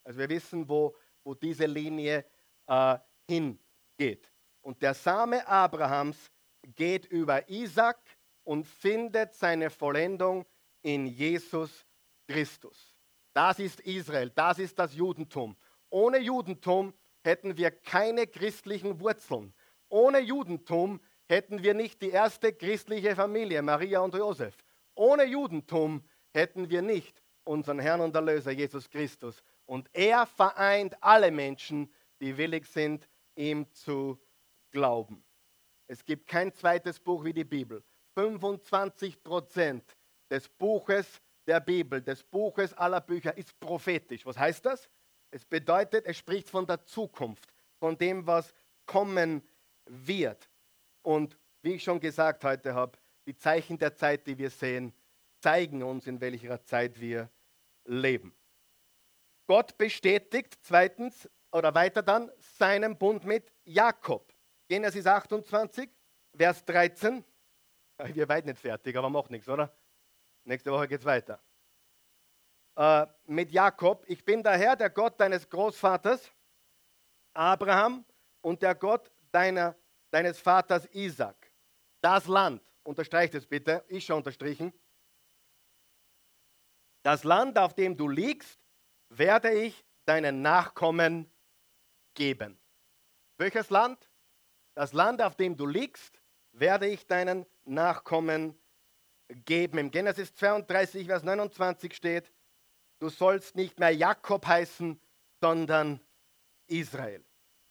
Also wir wissen, wo, wo diese Linie äh, hingeht. Und der Same Abrahams geht über Isaac und findet seine Vollendung in Jesus Christus. Das ist Israel, das ist das Judentum. Ohne Judentum hätten wir keine christlichen Wurzeln. Ohne Judentum hätten wir nicht die erste christliche Familie, Maria und Josef. Ohne Judentum hätten wir nicht unseren Herrn und Erlöser Jesus Christus. Und er vereint alle Menschen, die willig sind, ihm zu glauben. Es gibt kein zweites Buch wie die Bibel. 25 Prozent des Buches der Bibel, des Buches aller Bücher, ist prophetisch. Was heißt das? Es bedeutet, es spricht von der Zukunft, von dem, was kommen wird. Und wie ich schon gesagt heute habe, die Zeichen der Zeit, die wir sehen, zeigen uns, in welcher Zeit wir leben. Gott bestätigt zweitens oder weiter dann seinen Bund mit Jakob. Genesis 28, Vers 13. Wir weit nicht fertig, aber macht nichts, oder? Nächste Woche geht es weiter. Äh, mit Jakob, ich bin der Herr, der Gott deines Großvaters Abraham und der Gott deiner, deines Vaters Isaac. Das Land, unterstreicht es bitte, ich schon unterstrichen. Das Land, auf dem du liegst, werde ich deinen Nachkommen geben. Welches Land? Das Land, auf dem du liegst, werde ich deinen Nachkommen geben. Im Genesis 32, Vers 29 steht, du sollst nicht mehr Jakob heißen, sondern Israel.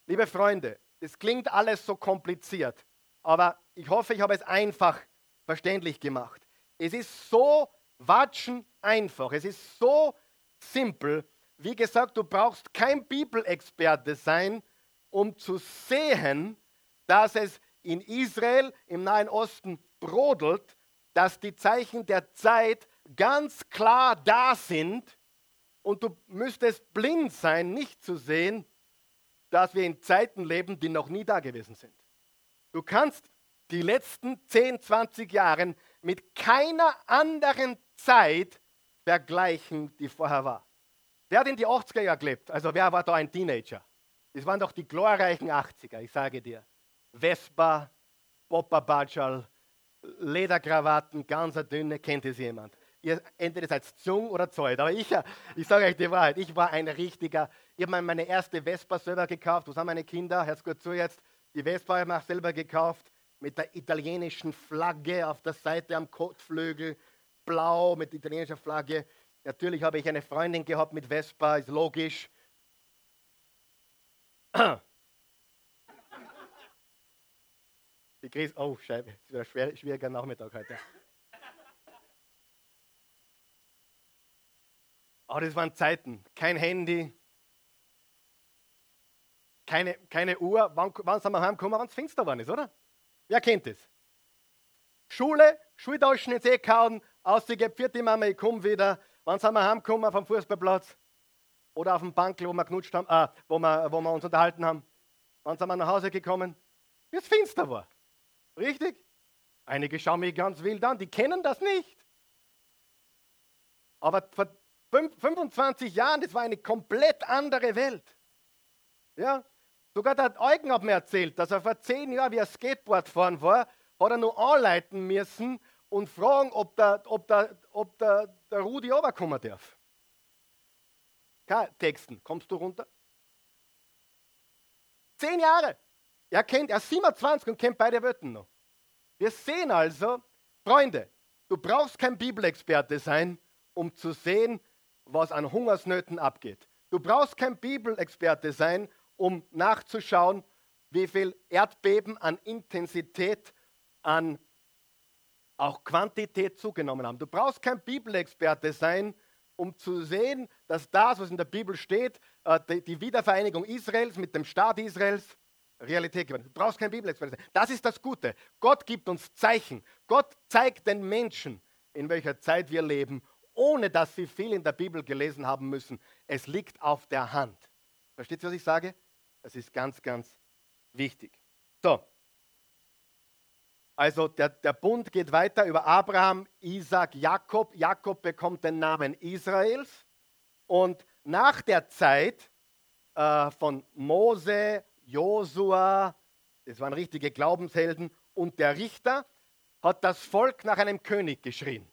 Liebe Freunde, das klingt alles so kompliziert, aber ich hoffe, ich habe es einfach verständlich gemacht. Es ist so watschen einfach, es ist so simpel. Wie gesagt, du brauchst kein Bibelexperte sein, um zu sehen, dass es in Israel im Nahen Osten brodelt, dass die Zeichen der Zeit ganz klar da sind und du müsstest blind sein, nicht zu sehen, dass wir in Zeiten leben, die noch nie da gewesen sind. Du kannst die letzten 10, 20 Jahre mit keiner anderen Zeit vergleichen, die vorher war. Wer hat in die 80er Jahre gelebt? Also wer war da ein Teenager? Das waren doch die glorreichen 80er, ich sage dir. Vespa, Poppa Badschal, Lederkrawatten, ganz dünne, kennt es jemand? Ihr entweder seid Zung oder Zeug, aber ich, ich sage euch die Wahrheit, ich war ein richtiger, ich habe meine erste Vespa selber gekauft, was haben meine Kinder, hört gut zu jetzt, die Vespa habe ich selber gekauft, mit der italienischen Flagge auf der Seite am Kotflügel, blau mit italienischer Flagge. Natürlich habe ich eine Freundin gehabt mit Vespa, ist logisch. <clears throat> Die Chris, oh Scheibe, es wird ein schwieriger Nachmittag heute. Aber das waren Zeiten. Kein Handy, keine, keine Uhr. Wann, wann sind wir heimgekommen, wenn es finster geworden ist, oder? Wer kennt das? Schule, Schultaschen ins Eck hauen, ausgegeben, vierte Mama, ich komme wieder. Wann sind wir heimgekommen vom Fußballplatz? Oder auf dem Bank, wo wir knutscht haben, äh, wo, wir, wo wir uns unterhalten haben. Wann sind wir nach Hause gekommen? Wie es finster war. Richtig? Einige schauen mich ganz wild an, die kennen das nicht. Aber 25 Jahren, das war eine komplett andere Welt. Ja? Sogar der Eugen hat mir erzählt, dass er vor 10 Jahren, wie er Skateboard fahren war, hat er nur anleiten müssen und fragen, ob der, ob der, ob der, der Rudi runterkommen darf. Kein Texten. Kommst du runter? Zehn Jahre. Er kennt, er ist 27 und kennt beide Wörter noch. Wir sehen also, Freunde, du brauchst kein Bibelexperte sein, um zu sehen, was an Hungersnöten abgeht. Du brauchst kein Bibelexperte sein, um nachzuschauen, wie viel Erdbeben an Intensität, an auch Quantität zugenommen haben. Du brauchst kein Bibelexperte sein, um zu sehen, dass das, was in der Bibel steht, äh, die Wiedervereinigung Israels mit dem Staat Israels, Realität geworden. Du brauchst kein Bibelexperte sein. Das ist das Gute. Gott gibt uns Zeichen. Gott zeigt den Menschen, in welcher Zeit wir leben, ohne dass sie viel in der Bibel gelesen haben müssen. Es liegt auf der Hand. Versteht ihr, was ich sage? Das ist ganz, ganz wichtig. So, also der, der Bund geht weiter über Abraham, Isaac, Jakob. Jakob bekommt den Namen Israels. Und nach der Zeit äh, von Mose, Josua, das waren richtige Glaubenshelden, und der Richter, hat das Volk nach einem König geschrien.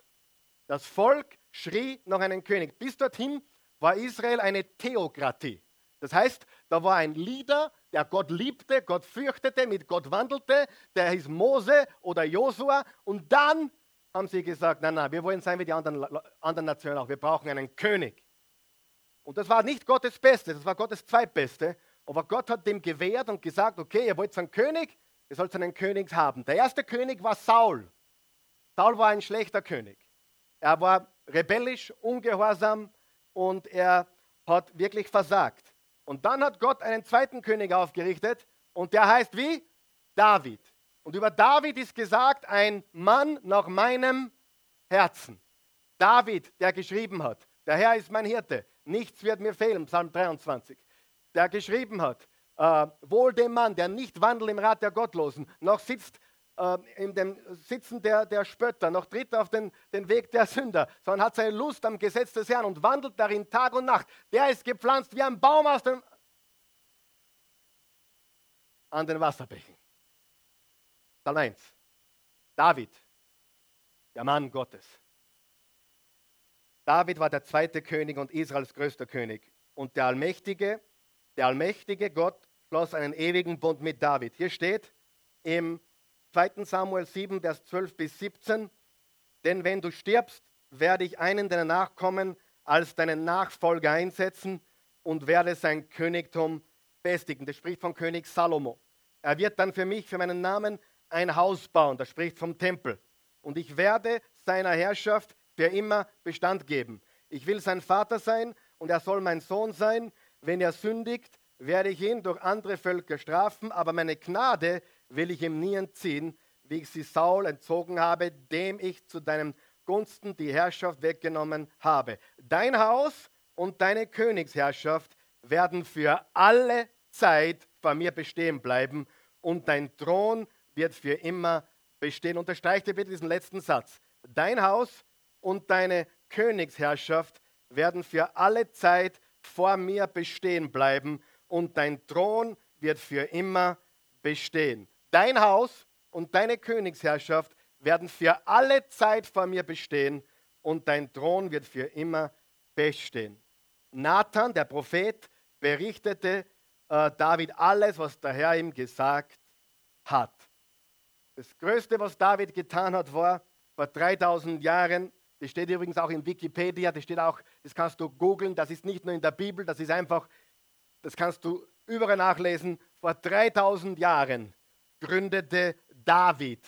Das Volk schrie nach einem König. Bis dorthin war Israel eine Theokratie. Das heißt, da war ein Leader, der Gott liebte, Gott fürchtete, mit Gott wandelte, der hieß Mose oder Josua. Und dann haben sie gesagt, nein, nein, wir wollen sein wie die anderen, anderen Nationen auch. Wir brauchen einen König. Und das war nicht Gottes Beste, das war Gottes Zweitbeste. Aber Gott hat dem gewährt und gesagt, okay, ihr wollt einen König, ihr sollt einen König haben. Der erste König war Saul. Saul war ein schlechter König. Er war rebellisch, ungehorsam und er hat wirklich versagt. Und dann hat Gott einen zweiten König aufgerichtet und der heißt wie? David. Und über David ist gesagt, ein Mann nach meinem Herzen. David, der geschrieben hat, der Herr ist mein Hirte, nichts wird mir fehlen, Psalm 23. Der geschrieben hat, äh, wohl dem Mann, der nicht wandelt im Rat der Gottlosen, noch sitzt äh, in dem Sitzen der, der Spötter, noch tritt auf den, den Weg der Sünder, sondern hat seine Lust am Gesetz des Herrn und wandelt darin Tag und Nacht. Der ist gepflanzt wie ein Baum aus dem, an den Wasserbächen. Psalm 1. David, der Mann Gottes. David war der zweite König und Israels größter König. Und der allmächtige, der allmächtige Gott schloss einen ewigen Bund mit David. Hier steht im 2. Samuel 7, Vers 12 bis 17. Denn wenn du stirbst, werde ich einen deiner Nachkommen als deinen Nachfolger einsetzen und werde sein Königtum festigen. Das spricht vom König Salomo. Er wird dann für mich, für meinen Namen, ein Haus bauen. Das spricht vom Tempel. Und ich werde seiner Herrschaft für immer Bestand geben. Ich will sein Vater sein und er soll mein Sohn sein. Wenn er sündigt, werde ich ihn durch andere Völker strafen, aber meine Gnade will ich ihm nie entziehen, wie ich sie Saul entzogen habe, dem ich zu deinem Gunsten die Herrschaft weggenommen habe. Dein Haus und deine Königsherrschaft werden für alle Zeit vor mir bestehen bleiben und dein Thron wird für immer bestehen. Unterstreiche bitte diesen letzten Satz. Dein Haus und deine Königsherrschaft werden für alle Zeit vor mir bestehen bleiben und dein Thron wird für immer bestehen. Dein Haus und deine Königsherrschaft werden für alle Zeit vor mir bestehen und dein Thron wird für immer bestehen. Nathan, der Prophet, berichtete äh, David alles, was der Herr ihm gesagt hat. Das Größte, was David getan hat, war vor 3000 Jahren, das steht übrigens auch in Wikipedia, das steht auch, das kannst du googeln, das ist nicht nur in der Bibel, das ist einfach, das kannst du überall nachlesen, vor 3000 Jahren gründete David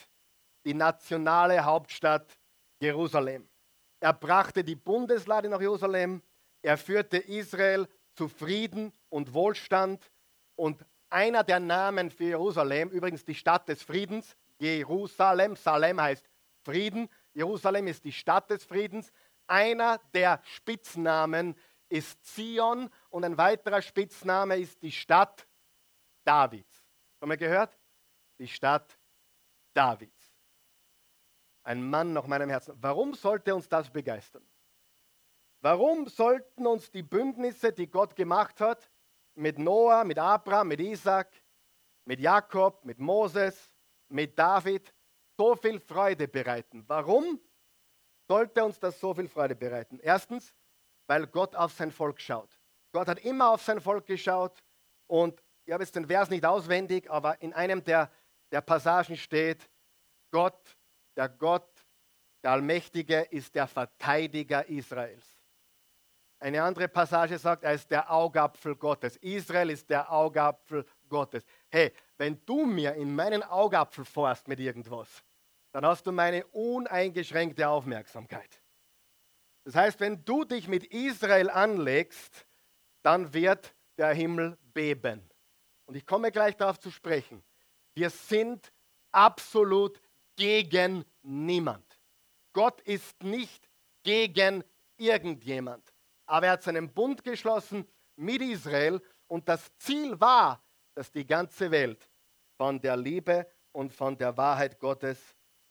die nationale Hauptstadt Jerusalem. Er brachte die Bundeslade nach Jerusalem, Er führte Israel zu Frieden und Wohlstand. Und einer der Namen für Jerusalem, übrigens die Stadt des Friedens, Jerusalem, Salem heißt Frieden, Jerusalem ist die Stadt des Friedens. Einer der Spitznamen ist Zion und ein weiterer Spitzname ist die Stadt Davids. Haben wir gehört? Die Stadt Davids. Ein Mann nach meinem Herzen. Warum sollte uns das begeistern? Warum sollten uns die Bündnisse, die Gott gemacht hat, mit Noah, mit Abraham, mit Isaac, mit Jakob, mit Moses, mit David, so viel Freude bereiten? Warum sollte uns das so viel Freude bereiten? Erstens, weil Gott auf sein Volk schaut. Gott hat immer auf sein Volk geschaut und ich habe jetzt den Vers nicht auswendig, aber in einem der, der Passagen steht, Gott, der Gott, der Allmächtige ist der Verteidiger Israels. Eine andere Passage sagt, er ist der Augapfel Gottes. Israel ist der Augapfel Gottes. Hey, wenn du mir in meinen Augapfel forst mit irgendwas, dann hast du meine uneingeschränkte Aufmerksamkeit. Das heißt, wenn du dich mit Israel anlegst, dann wird der Himmel beben. Und ich komme gleich darauf zu sprechen. Wir sind absolut gegen niemand. Gott ist nicht gegen irgendjemand aber er hat seinen Bund geschlossen mit Israel und das Ziel war, dass die ganze Welt von der Liebe und von der Wahrheit Gottes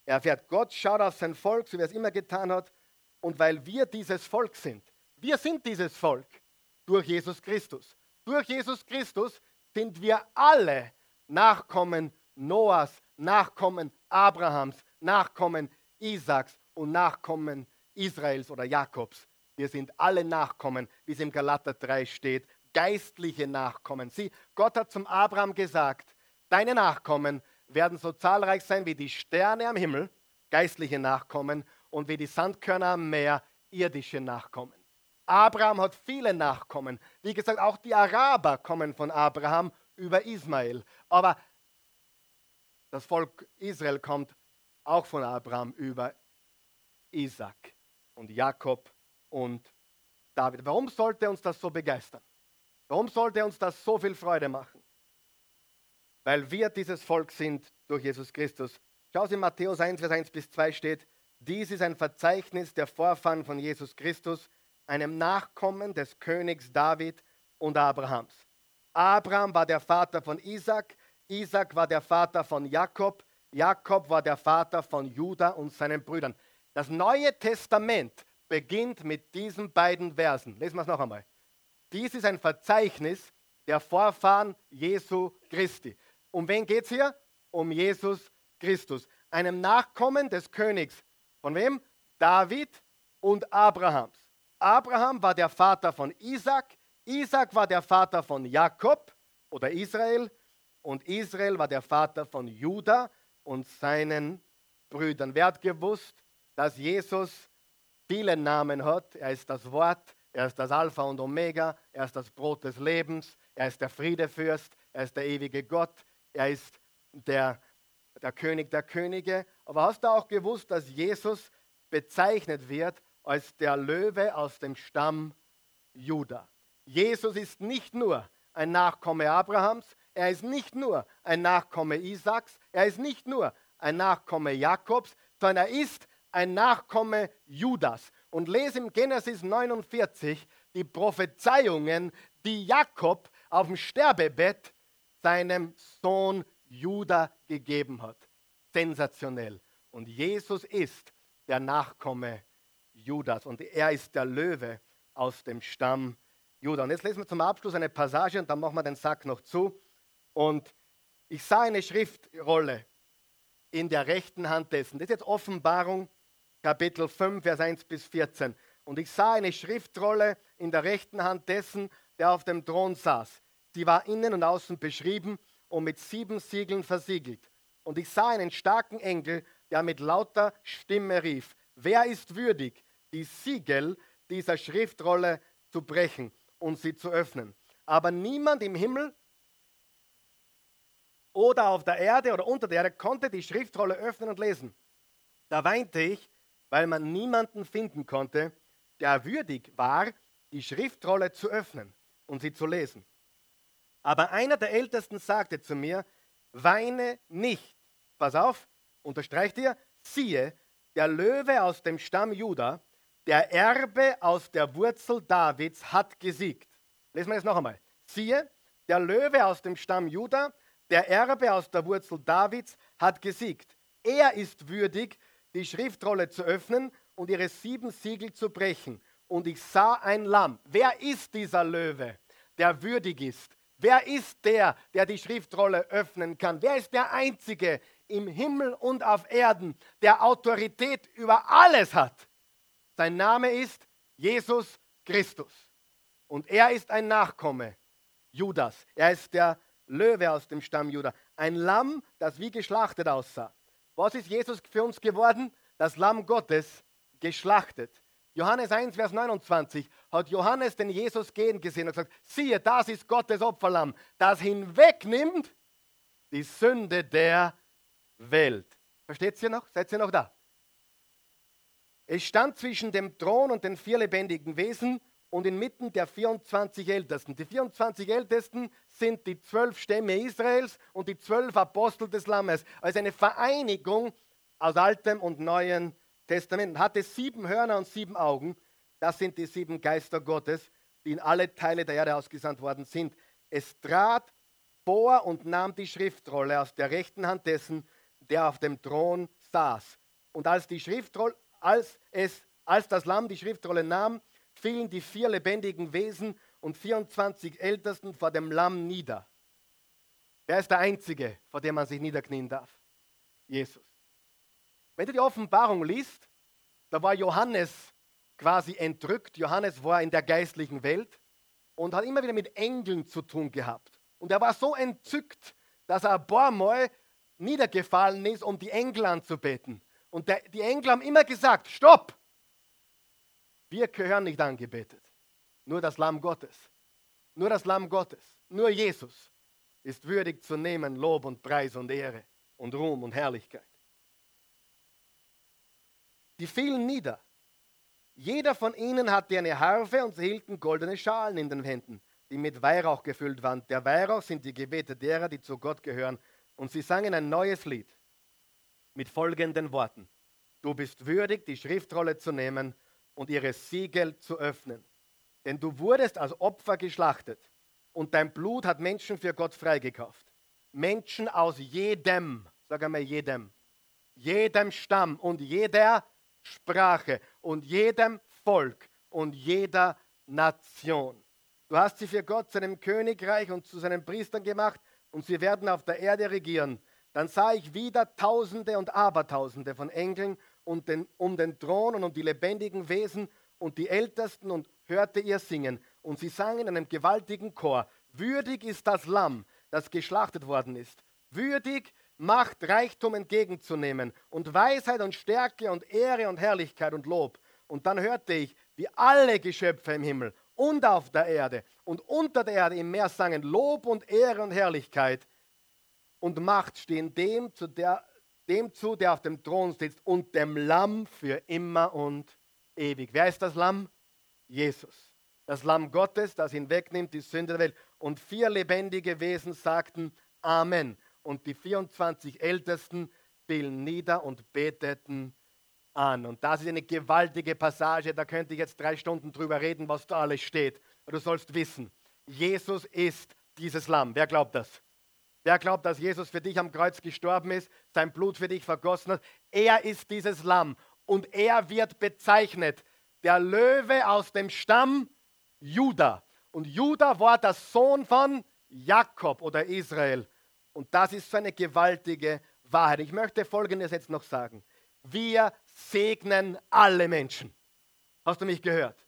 erfährt. Gott schaut auf sein Volk, so wie er es immer getan hat, und weil wir dieses Volk sind, wir sind dieses Volk durch Jesus Christus. Durch Jesus Christus sind wir alle Nachkommen Noahs, Nachkommen Abrahams, Nachkommen Isaaks und Nachkommen Israels oder Jakobs. Wir sind alle Nachkommen, wie es im Galater 3 steht, geistliche Nachkommen. Sieh, Gott hat zum Abraham gesagt, deine Nachkommen werden so zahlreich sein wie die Sterne am Himmel, geistliche Nachkommen, und wie die Sandkörner am Meer, irdische Nachkommen. Abraham hat viele Nachkommen. Wie gesagt, auch die Araber kommen von Abraham über Ismael. Aber das Volk Israel kommt auch von Abraham über Isaac und Jakob und David. Warum sollte uns das so begeistern? Warum sollte uns das so viel Freude machen? Weil wir dieses Volk sind durch Jesus Christus. Schau in Matthäus 1, Vers 1 bis 2 steht, dies ist ein Verzeichnis der Vorfahren von Jesus Christus, einem Nachkommen des Königs David und Abrahams. Abraham war der Vater von Isaac, Isaac war der Vater von Jakob, Jakob war der Vater von Judah und seinen Brüdern. Das Neue Testament beginnt mit diesen beiden Versen. Lesen wir es noch einmal. Dies ist ein Verzeichnis der Vorfahren Jesu Christi. Um wen geht es hier? Um Jesus Christus, einem Nachkommen des Königs. Von wem? David und Abrahams. Abraham war der Vater von Isaac, Isaac war der Vater von Jakob oder Israel und Israel war der Vater von Judah und seinen Brüdern. Wer hat gewusst, dass Jesus viele Namen hat. Er ist das Wort, er ist das Alpha und Omega, er ist das Brot des Lebens, er ist der Friedefürst, er ist der ewige Gott, er ist der, der König der Könige. Aber hast du auch gewusst, dass Jesus bezeichnet wird als der Löwe aus dem Stamm Juda? Jesus ist nicht nur ein Nachkomme Abrahams, er ist nicht nur ein Nachkomme Isaaks, er ist nicht nur ein Nachkomme Jakobs, sondern er ist ein Nachkomme Judas. Und lese im Genesis 49 die Prophezeiungen, die Jakob auf dem Sterbebett seinem Sohn Judah gegeben hat. Sensationell. Und Jesus ist der Nachkomme Judas und er ist der Löwe aus dem Stamm Judah. Und jetzt lesen wir zum Abschluss eine Passage und dann machen wir den Sack noch zu. Und ich sah eine Schriftrolle in der rechten Hand dessen. Das ist jetzt Offenbarung Kapitel 5, Vers 1 bis 14. Und ich sah eine Schriftrolle in der rechten Hand dessen, der auf dem Thron saß. Sie war innen und außen beschrieben und mit sieben Siegeln versiegelt. Und ich sah einen starken Engel, der mit lauter Stimme rief, wer ist würdig, die Siegel dieser Schriftrolle zu brechen und sie zu öffnen? Aber niemand im Himmel oder auf der Erde oder unter der Erde konnte die Schriftrolle öffnen und lesen. Da weinte ich, weil man niemanden finden konnte, der würdig war, die Schriftrolle zu öffnen und sie zu lesen. Aber einer der Ältesten sagte zu mir, weine nicht. Pass auf, unterstreicht ihr, siehe, der Löwe aus dem Stamm Juda, der Erbe aus der Wurzel Davids hat gesiegt. Lesen wir es noch einmal. Siehe, der Löwe aus dem Stamm Juda, der Erbe aus der Wurzel Davids, hat gesiegt. Er ist würdig, die Schriftrolle zu öffnen und ihre sieben Siegel zu brechen. Und ich sah ein Lamm. Wer ist dieser Löwe, der würdig ist? Wer ist der, der die Schriftrolle öffnen kann? Wer ist der Einzige im Himmel und auf Erden, der Autorität über alles hat? Sein Name ist Jesus Christus. Und er ist ein Nachkomme Judas. Er ist der Löwe aus dem Stamm Juda. Ein Lamm, das wie geschlachtet aussah. Was ist Jesus für uns geworden? Das Lamm Gottes geschlachtet. Johannes 1, Vers 29 hat Johannes den Jesus gehen gesehen und gesagt, siehe, das ist Gottes Opferlamm, das hinwegnimmt die Sünde der Welt. Versteht ihr noch? Seid ihr noch da? Es stand zwischen dem Thron und den vier lebendigen Wesen und inmitten der 24 Ältesten. Die 24 Ältesten sind die zwölf Stämme Israels und die zwölf Apostel des Lammes. Also eine Vereinigung aus Altem und Neuen Testament. Hatte sieben Hörner und sieben Augen. Das sind die sieben Geister Gottes, die in alle Teile der Erde ausgesandt worden sind. Es trat vor und nahm die Schriftrolle aus der rechten Hand dessen, der auf dem Thron saß. Und als die Schriftrolle, als es, als das Lamm die Schriftrolle nahm, fielen die vier lebendigen Wesen und 24 Ältesten vor dem Lamm nieder. Wer ist der Einzige, vor dem man sich niederknien darf? Jesus. Wenn du die Offenbarung liest, da war Johannes quasi entrückt. Johannes war in der geistlichen Welt und hat immer wieder mit Engeln zu tun gehabt. Und er war so entzückt, dass er ein paar Mal niedergefallen ist, um die Engel anzubeten. Und der, die Engel haben immer gesagt, stopp, wir gehören nicht angebetet. Nur das Lamm Gottes. Nur das Lamm Gottes. Nur Jesus ist würdig zu nehmen Lob und Preis und Ehre und Ruhm und Herrlichkeit. Die fielen nieder. Jeder von ihnen hatte eine Harfe und sie hielten goldene Schalen in den Händen, die mit Weihrauch gefüllt waren. Der Weihrauch sind die Gebete derer, die zu Gott gehören. Und sie sangen ein neues Lied mit folgenden Worten. Du bist würdig, die Schriftrolle zu nehmen und ihre Siegel zu öffnen. Denn du wurdest als Opfer geschlachtet und dein Blut hat Menschen für Gott freigekauft. Menschen aus jedem, sag einmal jedem, jedem Stamm und jeder Sprache und jedem Volk und jeder Nation. Du hast sie für Gott zu einem Königreich und zu seinen Priestern gemacht und sie werden auf der Erde regieren. Dann sah ich wieder Tausende und Abertausende von Engeln und den, um den Thron und um die lebendigen Wesen und die Ältesten und hörte ihr singen. Und sie sangen in einem gewaltigen Chor, würdig ist das Lamm, das geschlachtet worden ist. Würdig Macht, Reichtum entgegenzunehmen und Weisheit und Stärke und Ehre und Herrlichkeit und Lob. Und dann hörte ich, wie alle Geschöpfe im Himmel und auf der Erde und unter der Erde im Meer sangen, Lob und Ehre und Herrlichkeit und Macht stehen dem zu, der, dem zu, der auf dem Thron sitzt und dem Lamm für immer und ewig. Wer ist das Lamm? Jesus. Das Lamm Gottes, das hinwegnimmt die Sünde der Welt. Und vier lebendige Wesen sagten Amen. Und die 24 Ältesten fielen nieder und beteten an. Und das ist eine gewaltige Passage, da könnte ich jetzt drei Stunden drüber reden, was da alles steht. du sollst wissen, Jesus ist dieses Lamm. Wer glaubt das? Wer glaubt, dass Jesus für dich am Kreuz gestorben ist, sein Blut für dich vergossen hat? Er ist dieses Lamm und er wird bezeichnet, der Löwe aus dem Stamm Juda. Und Juda war der Sohn von Jakob oder Israel. Und das ist so eine gewaltige Wahrheit. Ich möchte Folgendes jetzt noch sagen. Wir segnen alle Menschen. Hast du mich gehört?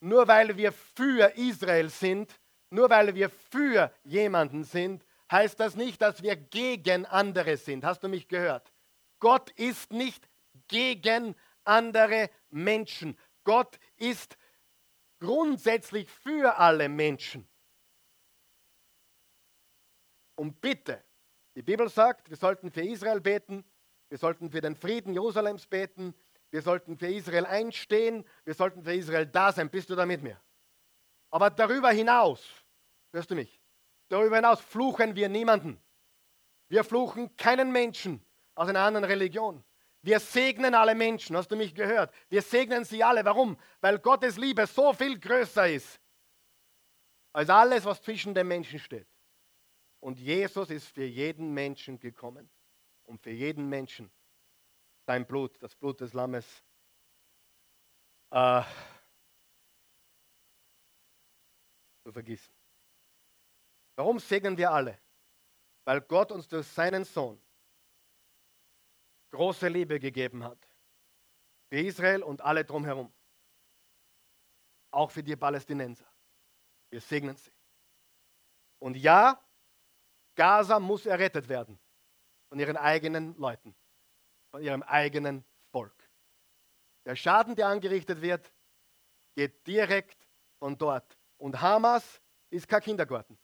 Nur weil wir für Israel sind, nur weil wir für jemanden sind, heißt das nicht, dass wir gegen andere sind. Hast du mich gehört? Gott ist nicht gegen andere Menschen. Gott ist grundsätzlich für alle Menschen. Und bitte, die Bibel sagt, wir sollten für Israel beten, wir sollten für den Frieden Jerusalems beten, wir sollten für Israel einstehen, wir sollten für Israel da sein. Bist du da mit mir? Aber darüber hinaus, hörst du mich? Darüber hinaus fluchen wir niemanden. Wir fluchen keinen Menschen aus einer anderen Religion. Wir segnen alle Menschen, hast du mich gehört? Wir segnen sie alle. Warum? Weil Gottes Liebe so viel größer ist als alles, was zwischen den Menschen steht. Und Jesus ist für jeden Menschen gekommen, um für jeden Menschen sein Blut, das Blut des Lammes, äh, zu vergießen. Warum segnen wir alle? Weil Gott uns durch seinen Sohn große Liebe gegeben hat. Für Israel und alle drumherum. Auch für die Palästinenser. Wir segnen sie. Und ja, Gaza muss errettet werden von ihren eigenen Leuten, von ihrem eigenen Volk. Der Schaden, der angerichtet wird, geht direkt von dort. Und Hamas ist kein Kindergarten.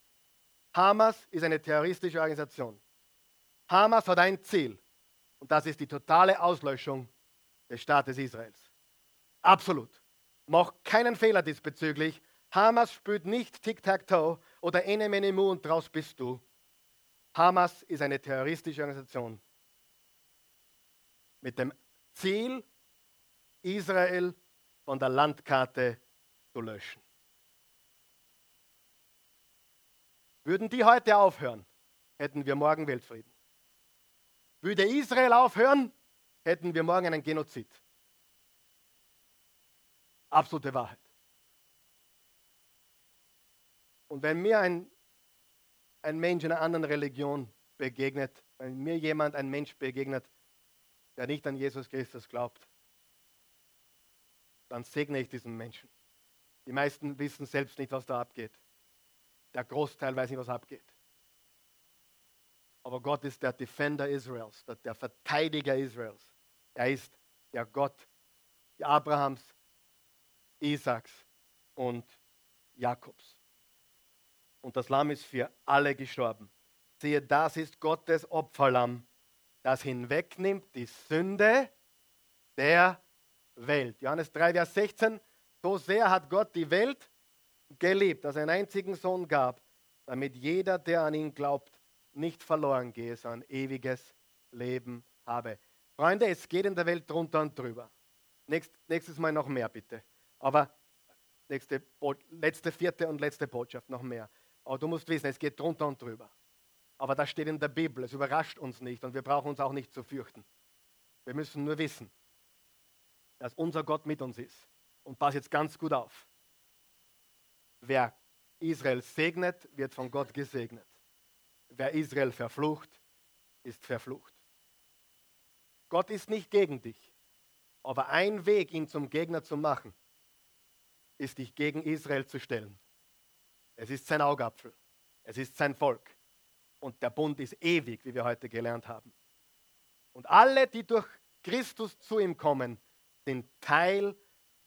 Hamas ist eine terroristische Organisation. Hamas hat ein Ziel und das ist die totale Auslöschung des Staates Israels. Absolut. Mach keinen Fehler diesbezüglich. Hamas spielt nicht Tic-Tac-Toe oder Ene Mene und draus bist du. Hamas ist eine terroristische Organisation mit dem Ziel, Israel von der Landkarte zu löschen. Würden die heute aufhören, hätten wir morgen Weltfrieden. Würde Israel aufhören, hätten wir morgen einen Genozid. Absolute Wahrheit. Und wenn mir ein, ein Mensch in einer anderen Religion begegnet, wenn mir jemand, ein Mensch begegnet, der nicht an Jesus Christus glaubt, dann segne ich diesen Menschen. Die meisten wissen selbst nicht, was da abgeht. Der Großteil weiß nicht, was abgeht. Aber Gott ist der Defender Israels, der Verteidiger Israels. Er ist der Gott Abrahams, Isaaks und Jakobs. Und das Lamm ist für alle gestorben. Siehe, das ist Gottes Opferlamm, das hinwegnimmt die Sünde der Welt. Johannes 3, Vers 16. So sehr hat Gott die Welt geliebt, dass er einen einzigen Sohn gab, damit jeder, der an ihn glaubt, nicht verloren gehe, sondern ewiges Leben habe. Freunde, es geht in der Welt drunter und drüber. Nächst, nächstes Mal noch mehr, bitte. Aber nächste, letzte, vierte und letzte Botschaft, noch mehr. Aber du musst wissen, es geht drunter und drüber. Aber das steht in der Bibel, es überrascht uns nicht und wir brauchen uns auch nicht zu fürchten. Wir müssen nur wissen, dass unser Gott mit uns ist. Und pass jetzt ganz gut auf. Wer Israel segnet, wird von Gott gesegnet. Wer Israel verflucht, ist verflucht. Gott ist nicht gegen dich, aber ein Weg, ihn zum Gegner zu machen, ist dich gegen Israel zu stellen. Es ist sein Augapfel, es ist sein Volk und der Bund ist ewig, wie wir heute gelernt haben. Und alle, die durch Christus zu ihm kommen, sind Teil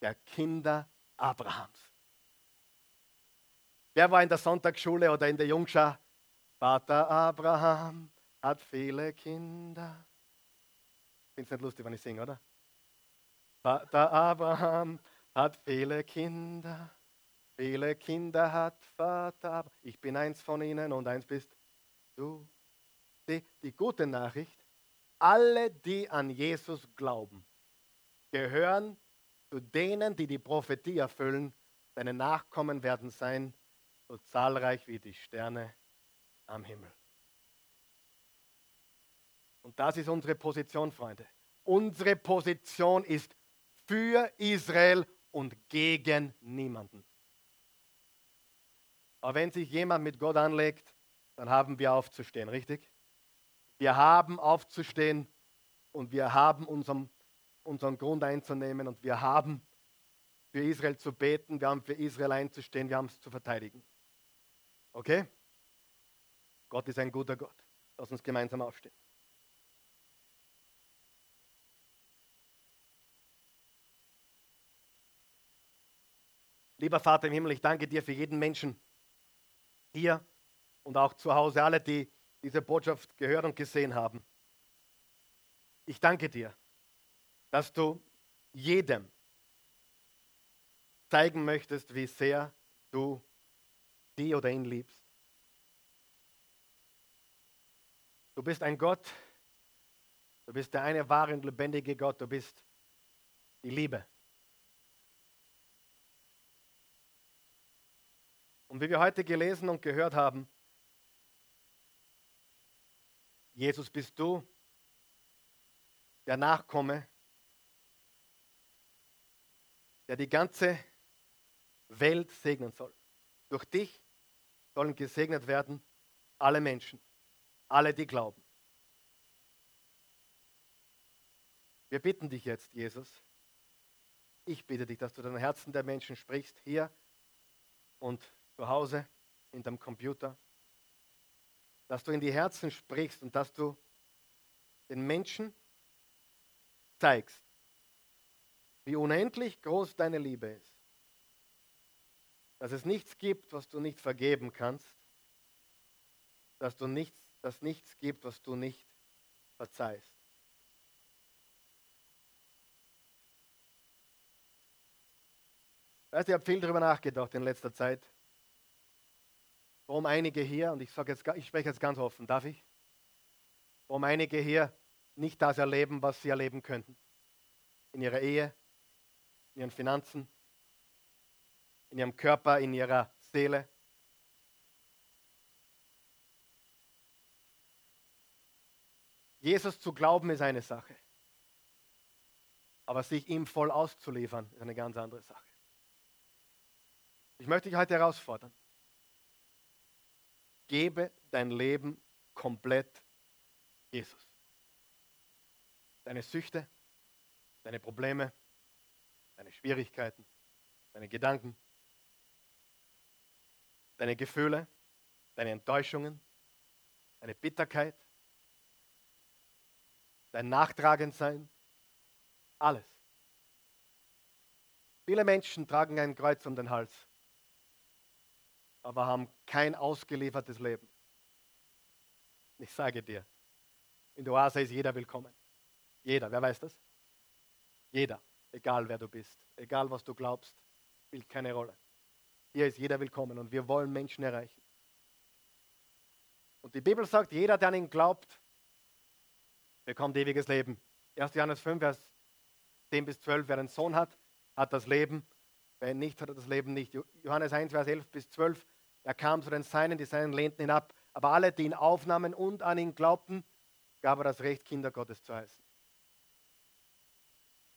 der Kinder Abrahams. Wer war in der Sonntagsschule oder in der Jungschar? Vater Abraham hat viele Kinder. Ich finde es nicht lustig, wenn ich singe, oder? Vater Abraham hat viele Kinder. Viele Kinder hat Vater Abraham. Ich bin eins von ihnen und eins bist du. Die, die gute Nachricht, alle, die an Jesus glauben, gehören zu denen, die die Prophetie erfüllen. Deine Nachkommen werden sein, so zahlreich wie die Sterne am Himmel. Und das ist unsere Position, Freunde. Unsere Position ist für Israel und gegen niemanden. Aber wenn sich jemand mit Gott anlegt, dann haben wir aufzustehen, richtig? Wir haben aufzustehen und wir haben unseren, unseren Grund einzunehmen und wir haben für Israel zu beten, wir haben für Israel einzustehen, wir haben es zu verteidigen. Okay? Gott ist ein guter Gott. Lass uns gemeinsam aufstehen. Lieber Vater im Himmel, ich danke dir für jeden Menschen hier und auch zu Hause, alle, die diese Botschaft gehört und gesehen haben. Ich danke dir, dass du jedem zeigen möchtest, wie sehr du die oder ihn liebst. Du bist ein Gott, du bist der eine wahre und lebendige Gott, du bist die Liebe. Und wie wir heute gelesen und gehört haben, Jesus bist du, der Nachkomme, der die ganze Welt segnen soll. Durch dich sollen gesegnet werden alle Menschen, alle, die glauben. Wir bitten dich jetzt, Jesus, ich bitte dich, dass du den Herzen der Menschen sprichst, hier und zu Hause, in deinem Computer, dass du in die Herzen sprichst und dass du den Menschen zeigst, wie unendlich groß deine Liebe ist. Dass es nichts gibt, was du nicht vergeben kannst. Dass du nichts, dass nichts gibt, was du nicht verzeihst. Weißt, ich habe viel darüber nachgedacht in letzter Zeit. Warum einige hier, und ich, ich spreche jetzt ganz offen, darf ich? Warum einige hier nicht das erleben, was sie erleben könnten. In ihrer Ehe, in ihren Finanzen, in ihrem Körper, in ihrer Seele. Jesus zu glauben ist eine Sache, aber sich ihm voll auszuliefern ist eine ganz andere Sache. Ich möchte dich heute herausfordern. Gebe dein Leben komplett Jesus. Deine Süchte, deine Probleme, deine Schwierigkeiten, deine Gedanken, deine Gefühle, deine Enttäuschungen, deine Bitterkeit, dein Nachtragendsein, alles. Viele Menschen tragen ein Kreuz um den Hals, aber haben kein ausgeliefertes Leben. Ich sage dir, in der Oase ist jeder willkommen. Jeder, wer weiß das? Jeder egal wer du bist, egal was du glaubst, spielt keine Rolle. Hier ist jeder willkommen und wir wollen Menschen erreichen. Und die Bibel sagt, jeder, der an ihn glaubt, bekommt ewiges Leben. 1. Johannes 5, Vers 10 bis 12, wer einen Sohn hat, hat das Leben. Wer ihn nicht hat, hat das Leben nicht. Johannes 1, Vers 11 bis 12, er kam zu den Seinen, die Seinen lehnten ihn ab. Aber alle, die ihn aufnahmen und an ihn glaubten, gab er das Recht, Kinder Gottes zu heißen.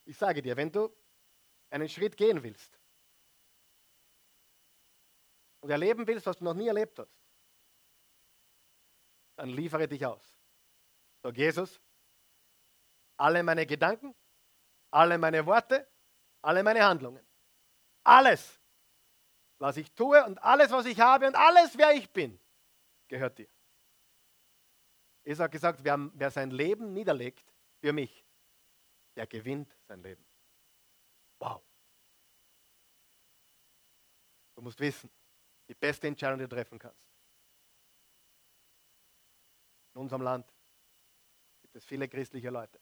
Ich sage dir, wenn du einen Schritt gehen willst und erleben willst, was du noch nie erlebt hast, dann liefere dich aus. Sag Jesus, alle meine Gedanken, alle meine Worte, alle meine Handlungen, alles, was ich tue und alles, was ich habe und alles, wer ich bin, gehört dir. Jesus hat gesagt, wer, wer sein Leben niederlegt für mich, der gewinnt sein Leben. Wow. Du musst wissen, die beste Entscheidung, die du treffen kannst. In unserem Land gibt es viele christliche Leute.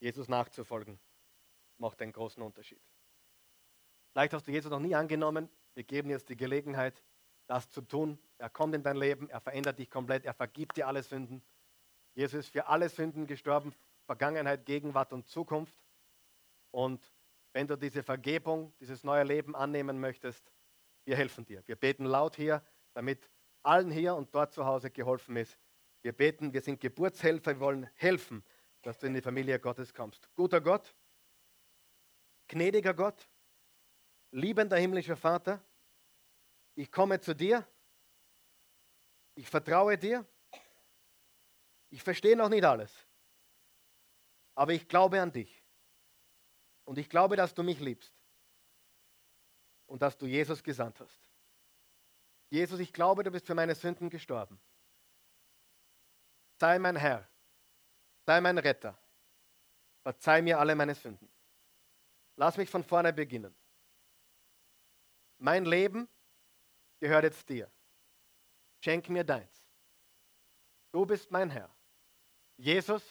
Jesus nachzufolgen macht einen großen Unterschied. Vielleicht hast du Jesus noch nie angenommen. Wir geben jetzt die Gelegenheit, das zu tun. Er kommt in dein Leben, er verändert dich komplett, er vergibt dir alle Sünden. Jesus ist für alle Sünden gestorben, Vergangenheit, Gegenwart und Zukunft. Und wenn du diese Vergebung, dieses neue Leben annehmen möchtest, wir helfen dir. Wir beten laut hier, damit allen hier und dort zu Hause geholfen ist. Wir beten, wir sind Geburtshelfer, wir wollen helfen, dass du in die Familie Gottes kommst. Guter Gott, gnädiger Gott, liebender himmlischer Vater, ich komme zu dir, ich vertraue dir, ich verstehe noch nicht alles. Aber ich glaube an dich. Und ich glaube, dass du mich liebst. Und dass du Jesus gesandt hast. Jesus, ich glaube, du bist für meine Sünden gestorben. Sei mein Herr. Sei mein Retter. Verzeih mir alle meine Sünden. Lass mich von vorne beginnen. Mein Leben gehört jetzt dir. Schenk mir deins. Du bist mein Herr. Jesus,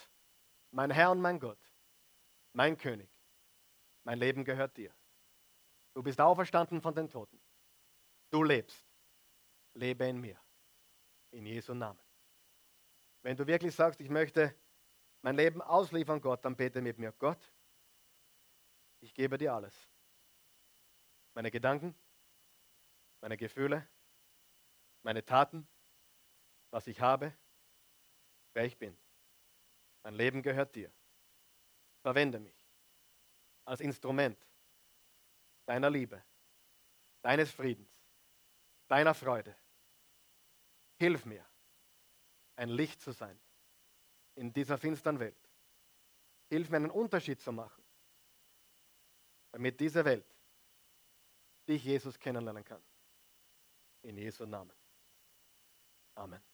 mein Herr und mein Gott, mein König, mein Leben gehört dir. Du bist auferstanden von den Toten. Du lebst. Lebe in mir. In Jesu Namen. Wenn du wirklich sagst, ich möchte mein Leben ausliefern Gott, dann bete mit mir. Gott, ich gebe dir alles. Meine Gedanken, meine Gefühle, meine Taten, was ich habe, wer ich bin. Mein Leben gehört dir. Verwende mich als Instrument deiner Liebe, deines Friedens, deiner Freude. Hilf mir, ein Licht zu sein in dieser finsteren Welt. Hilf mir, einen Unterschied zu machen, damit diese Welt dich, Jesus, kennenlernen kann. In Jesu Namen. Amen.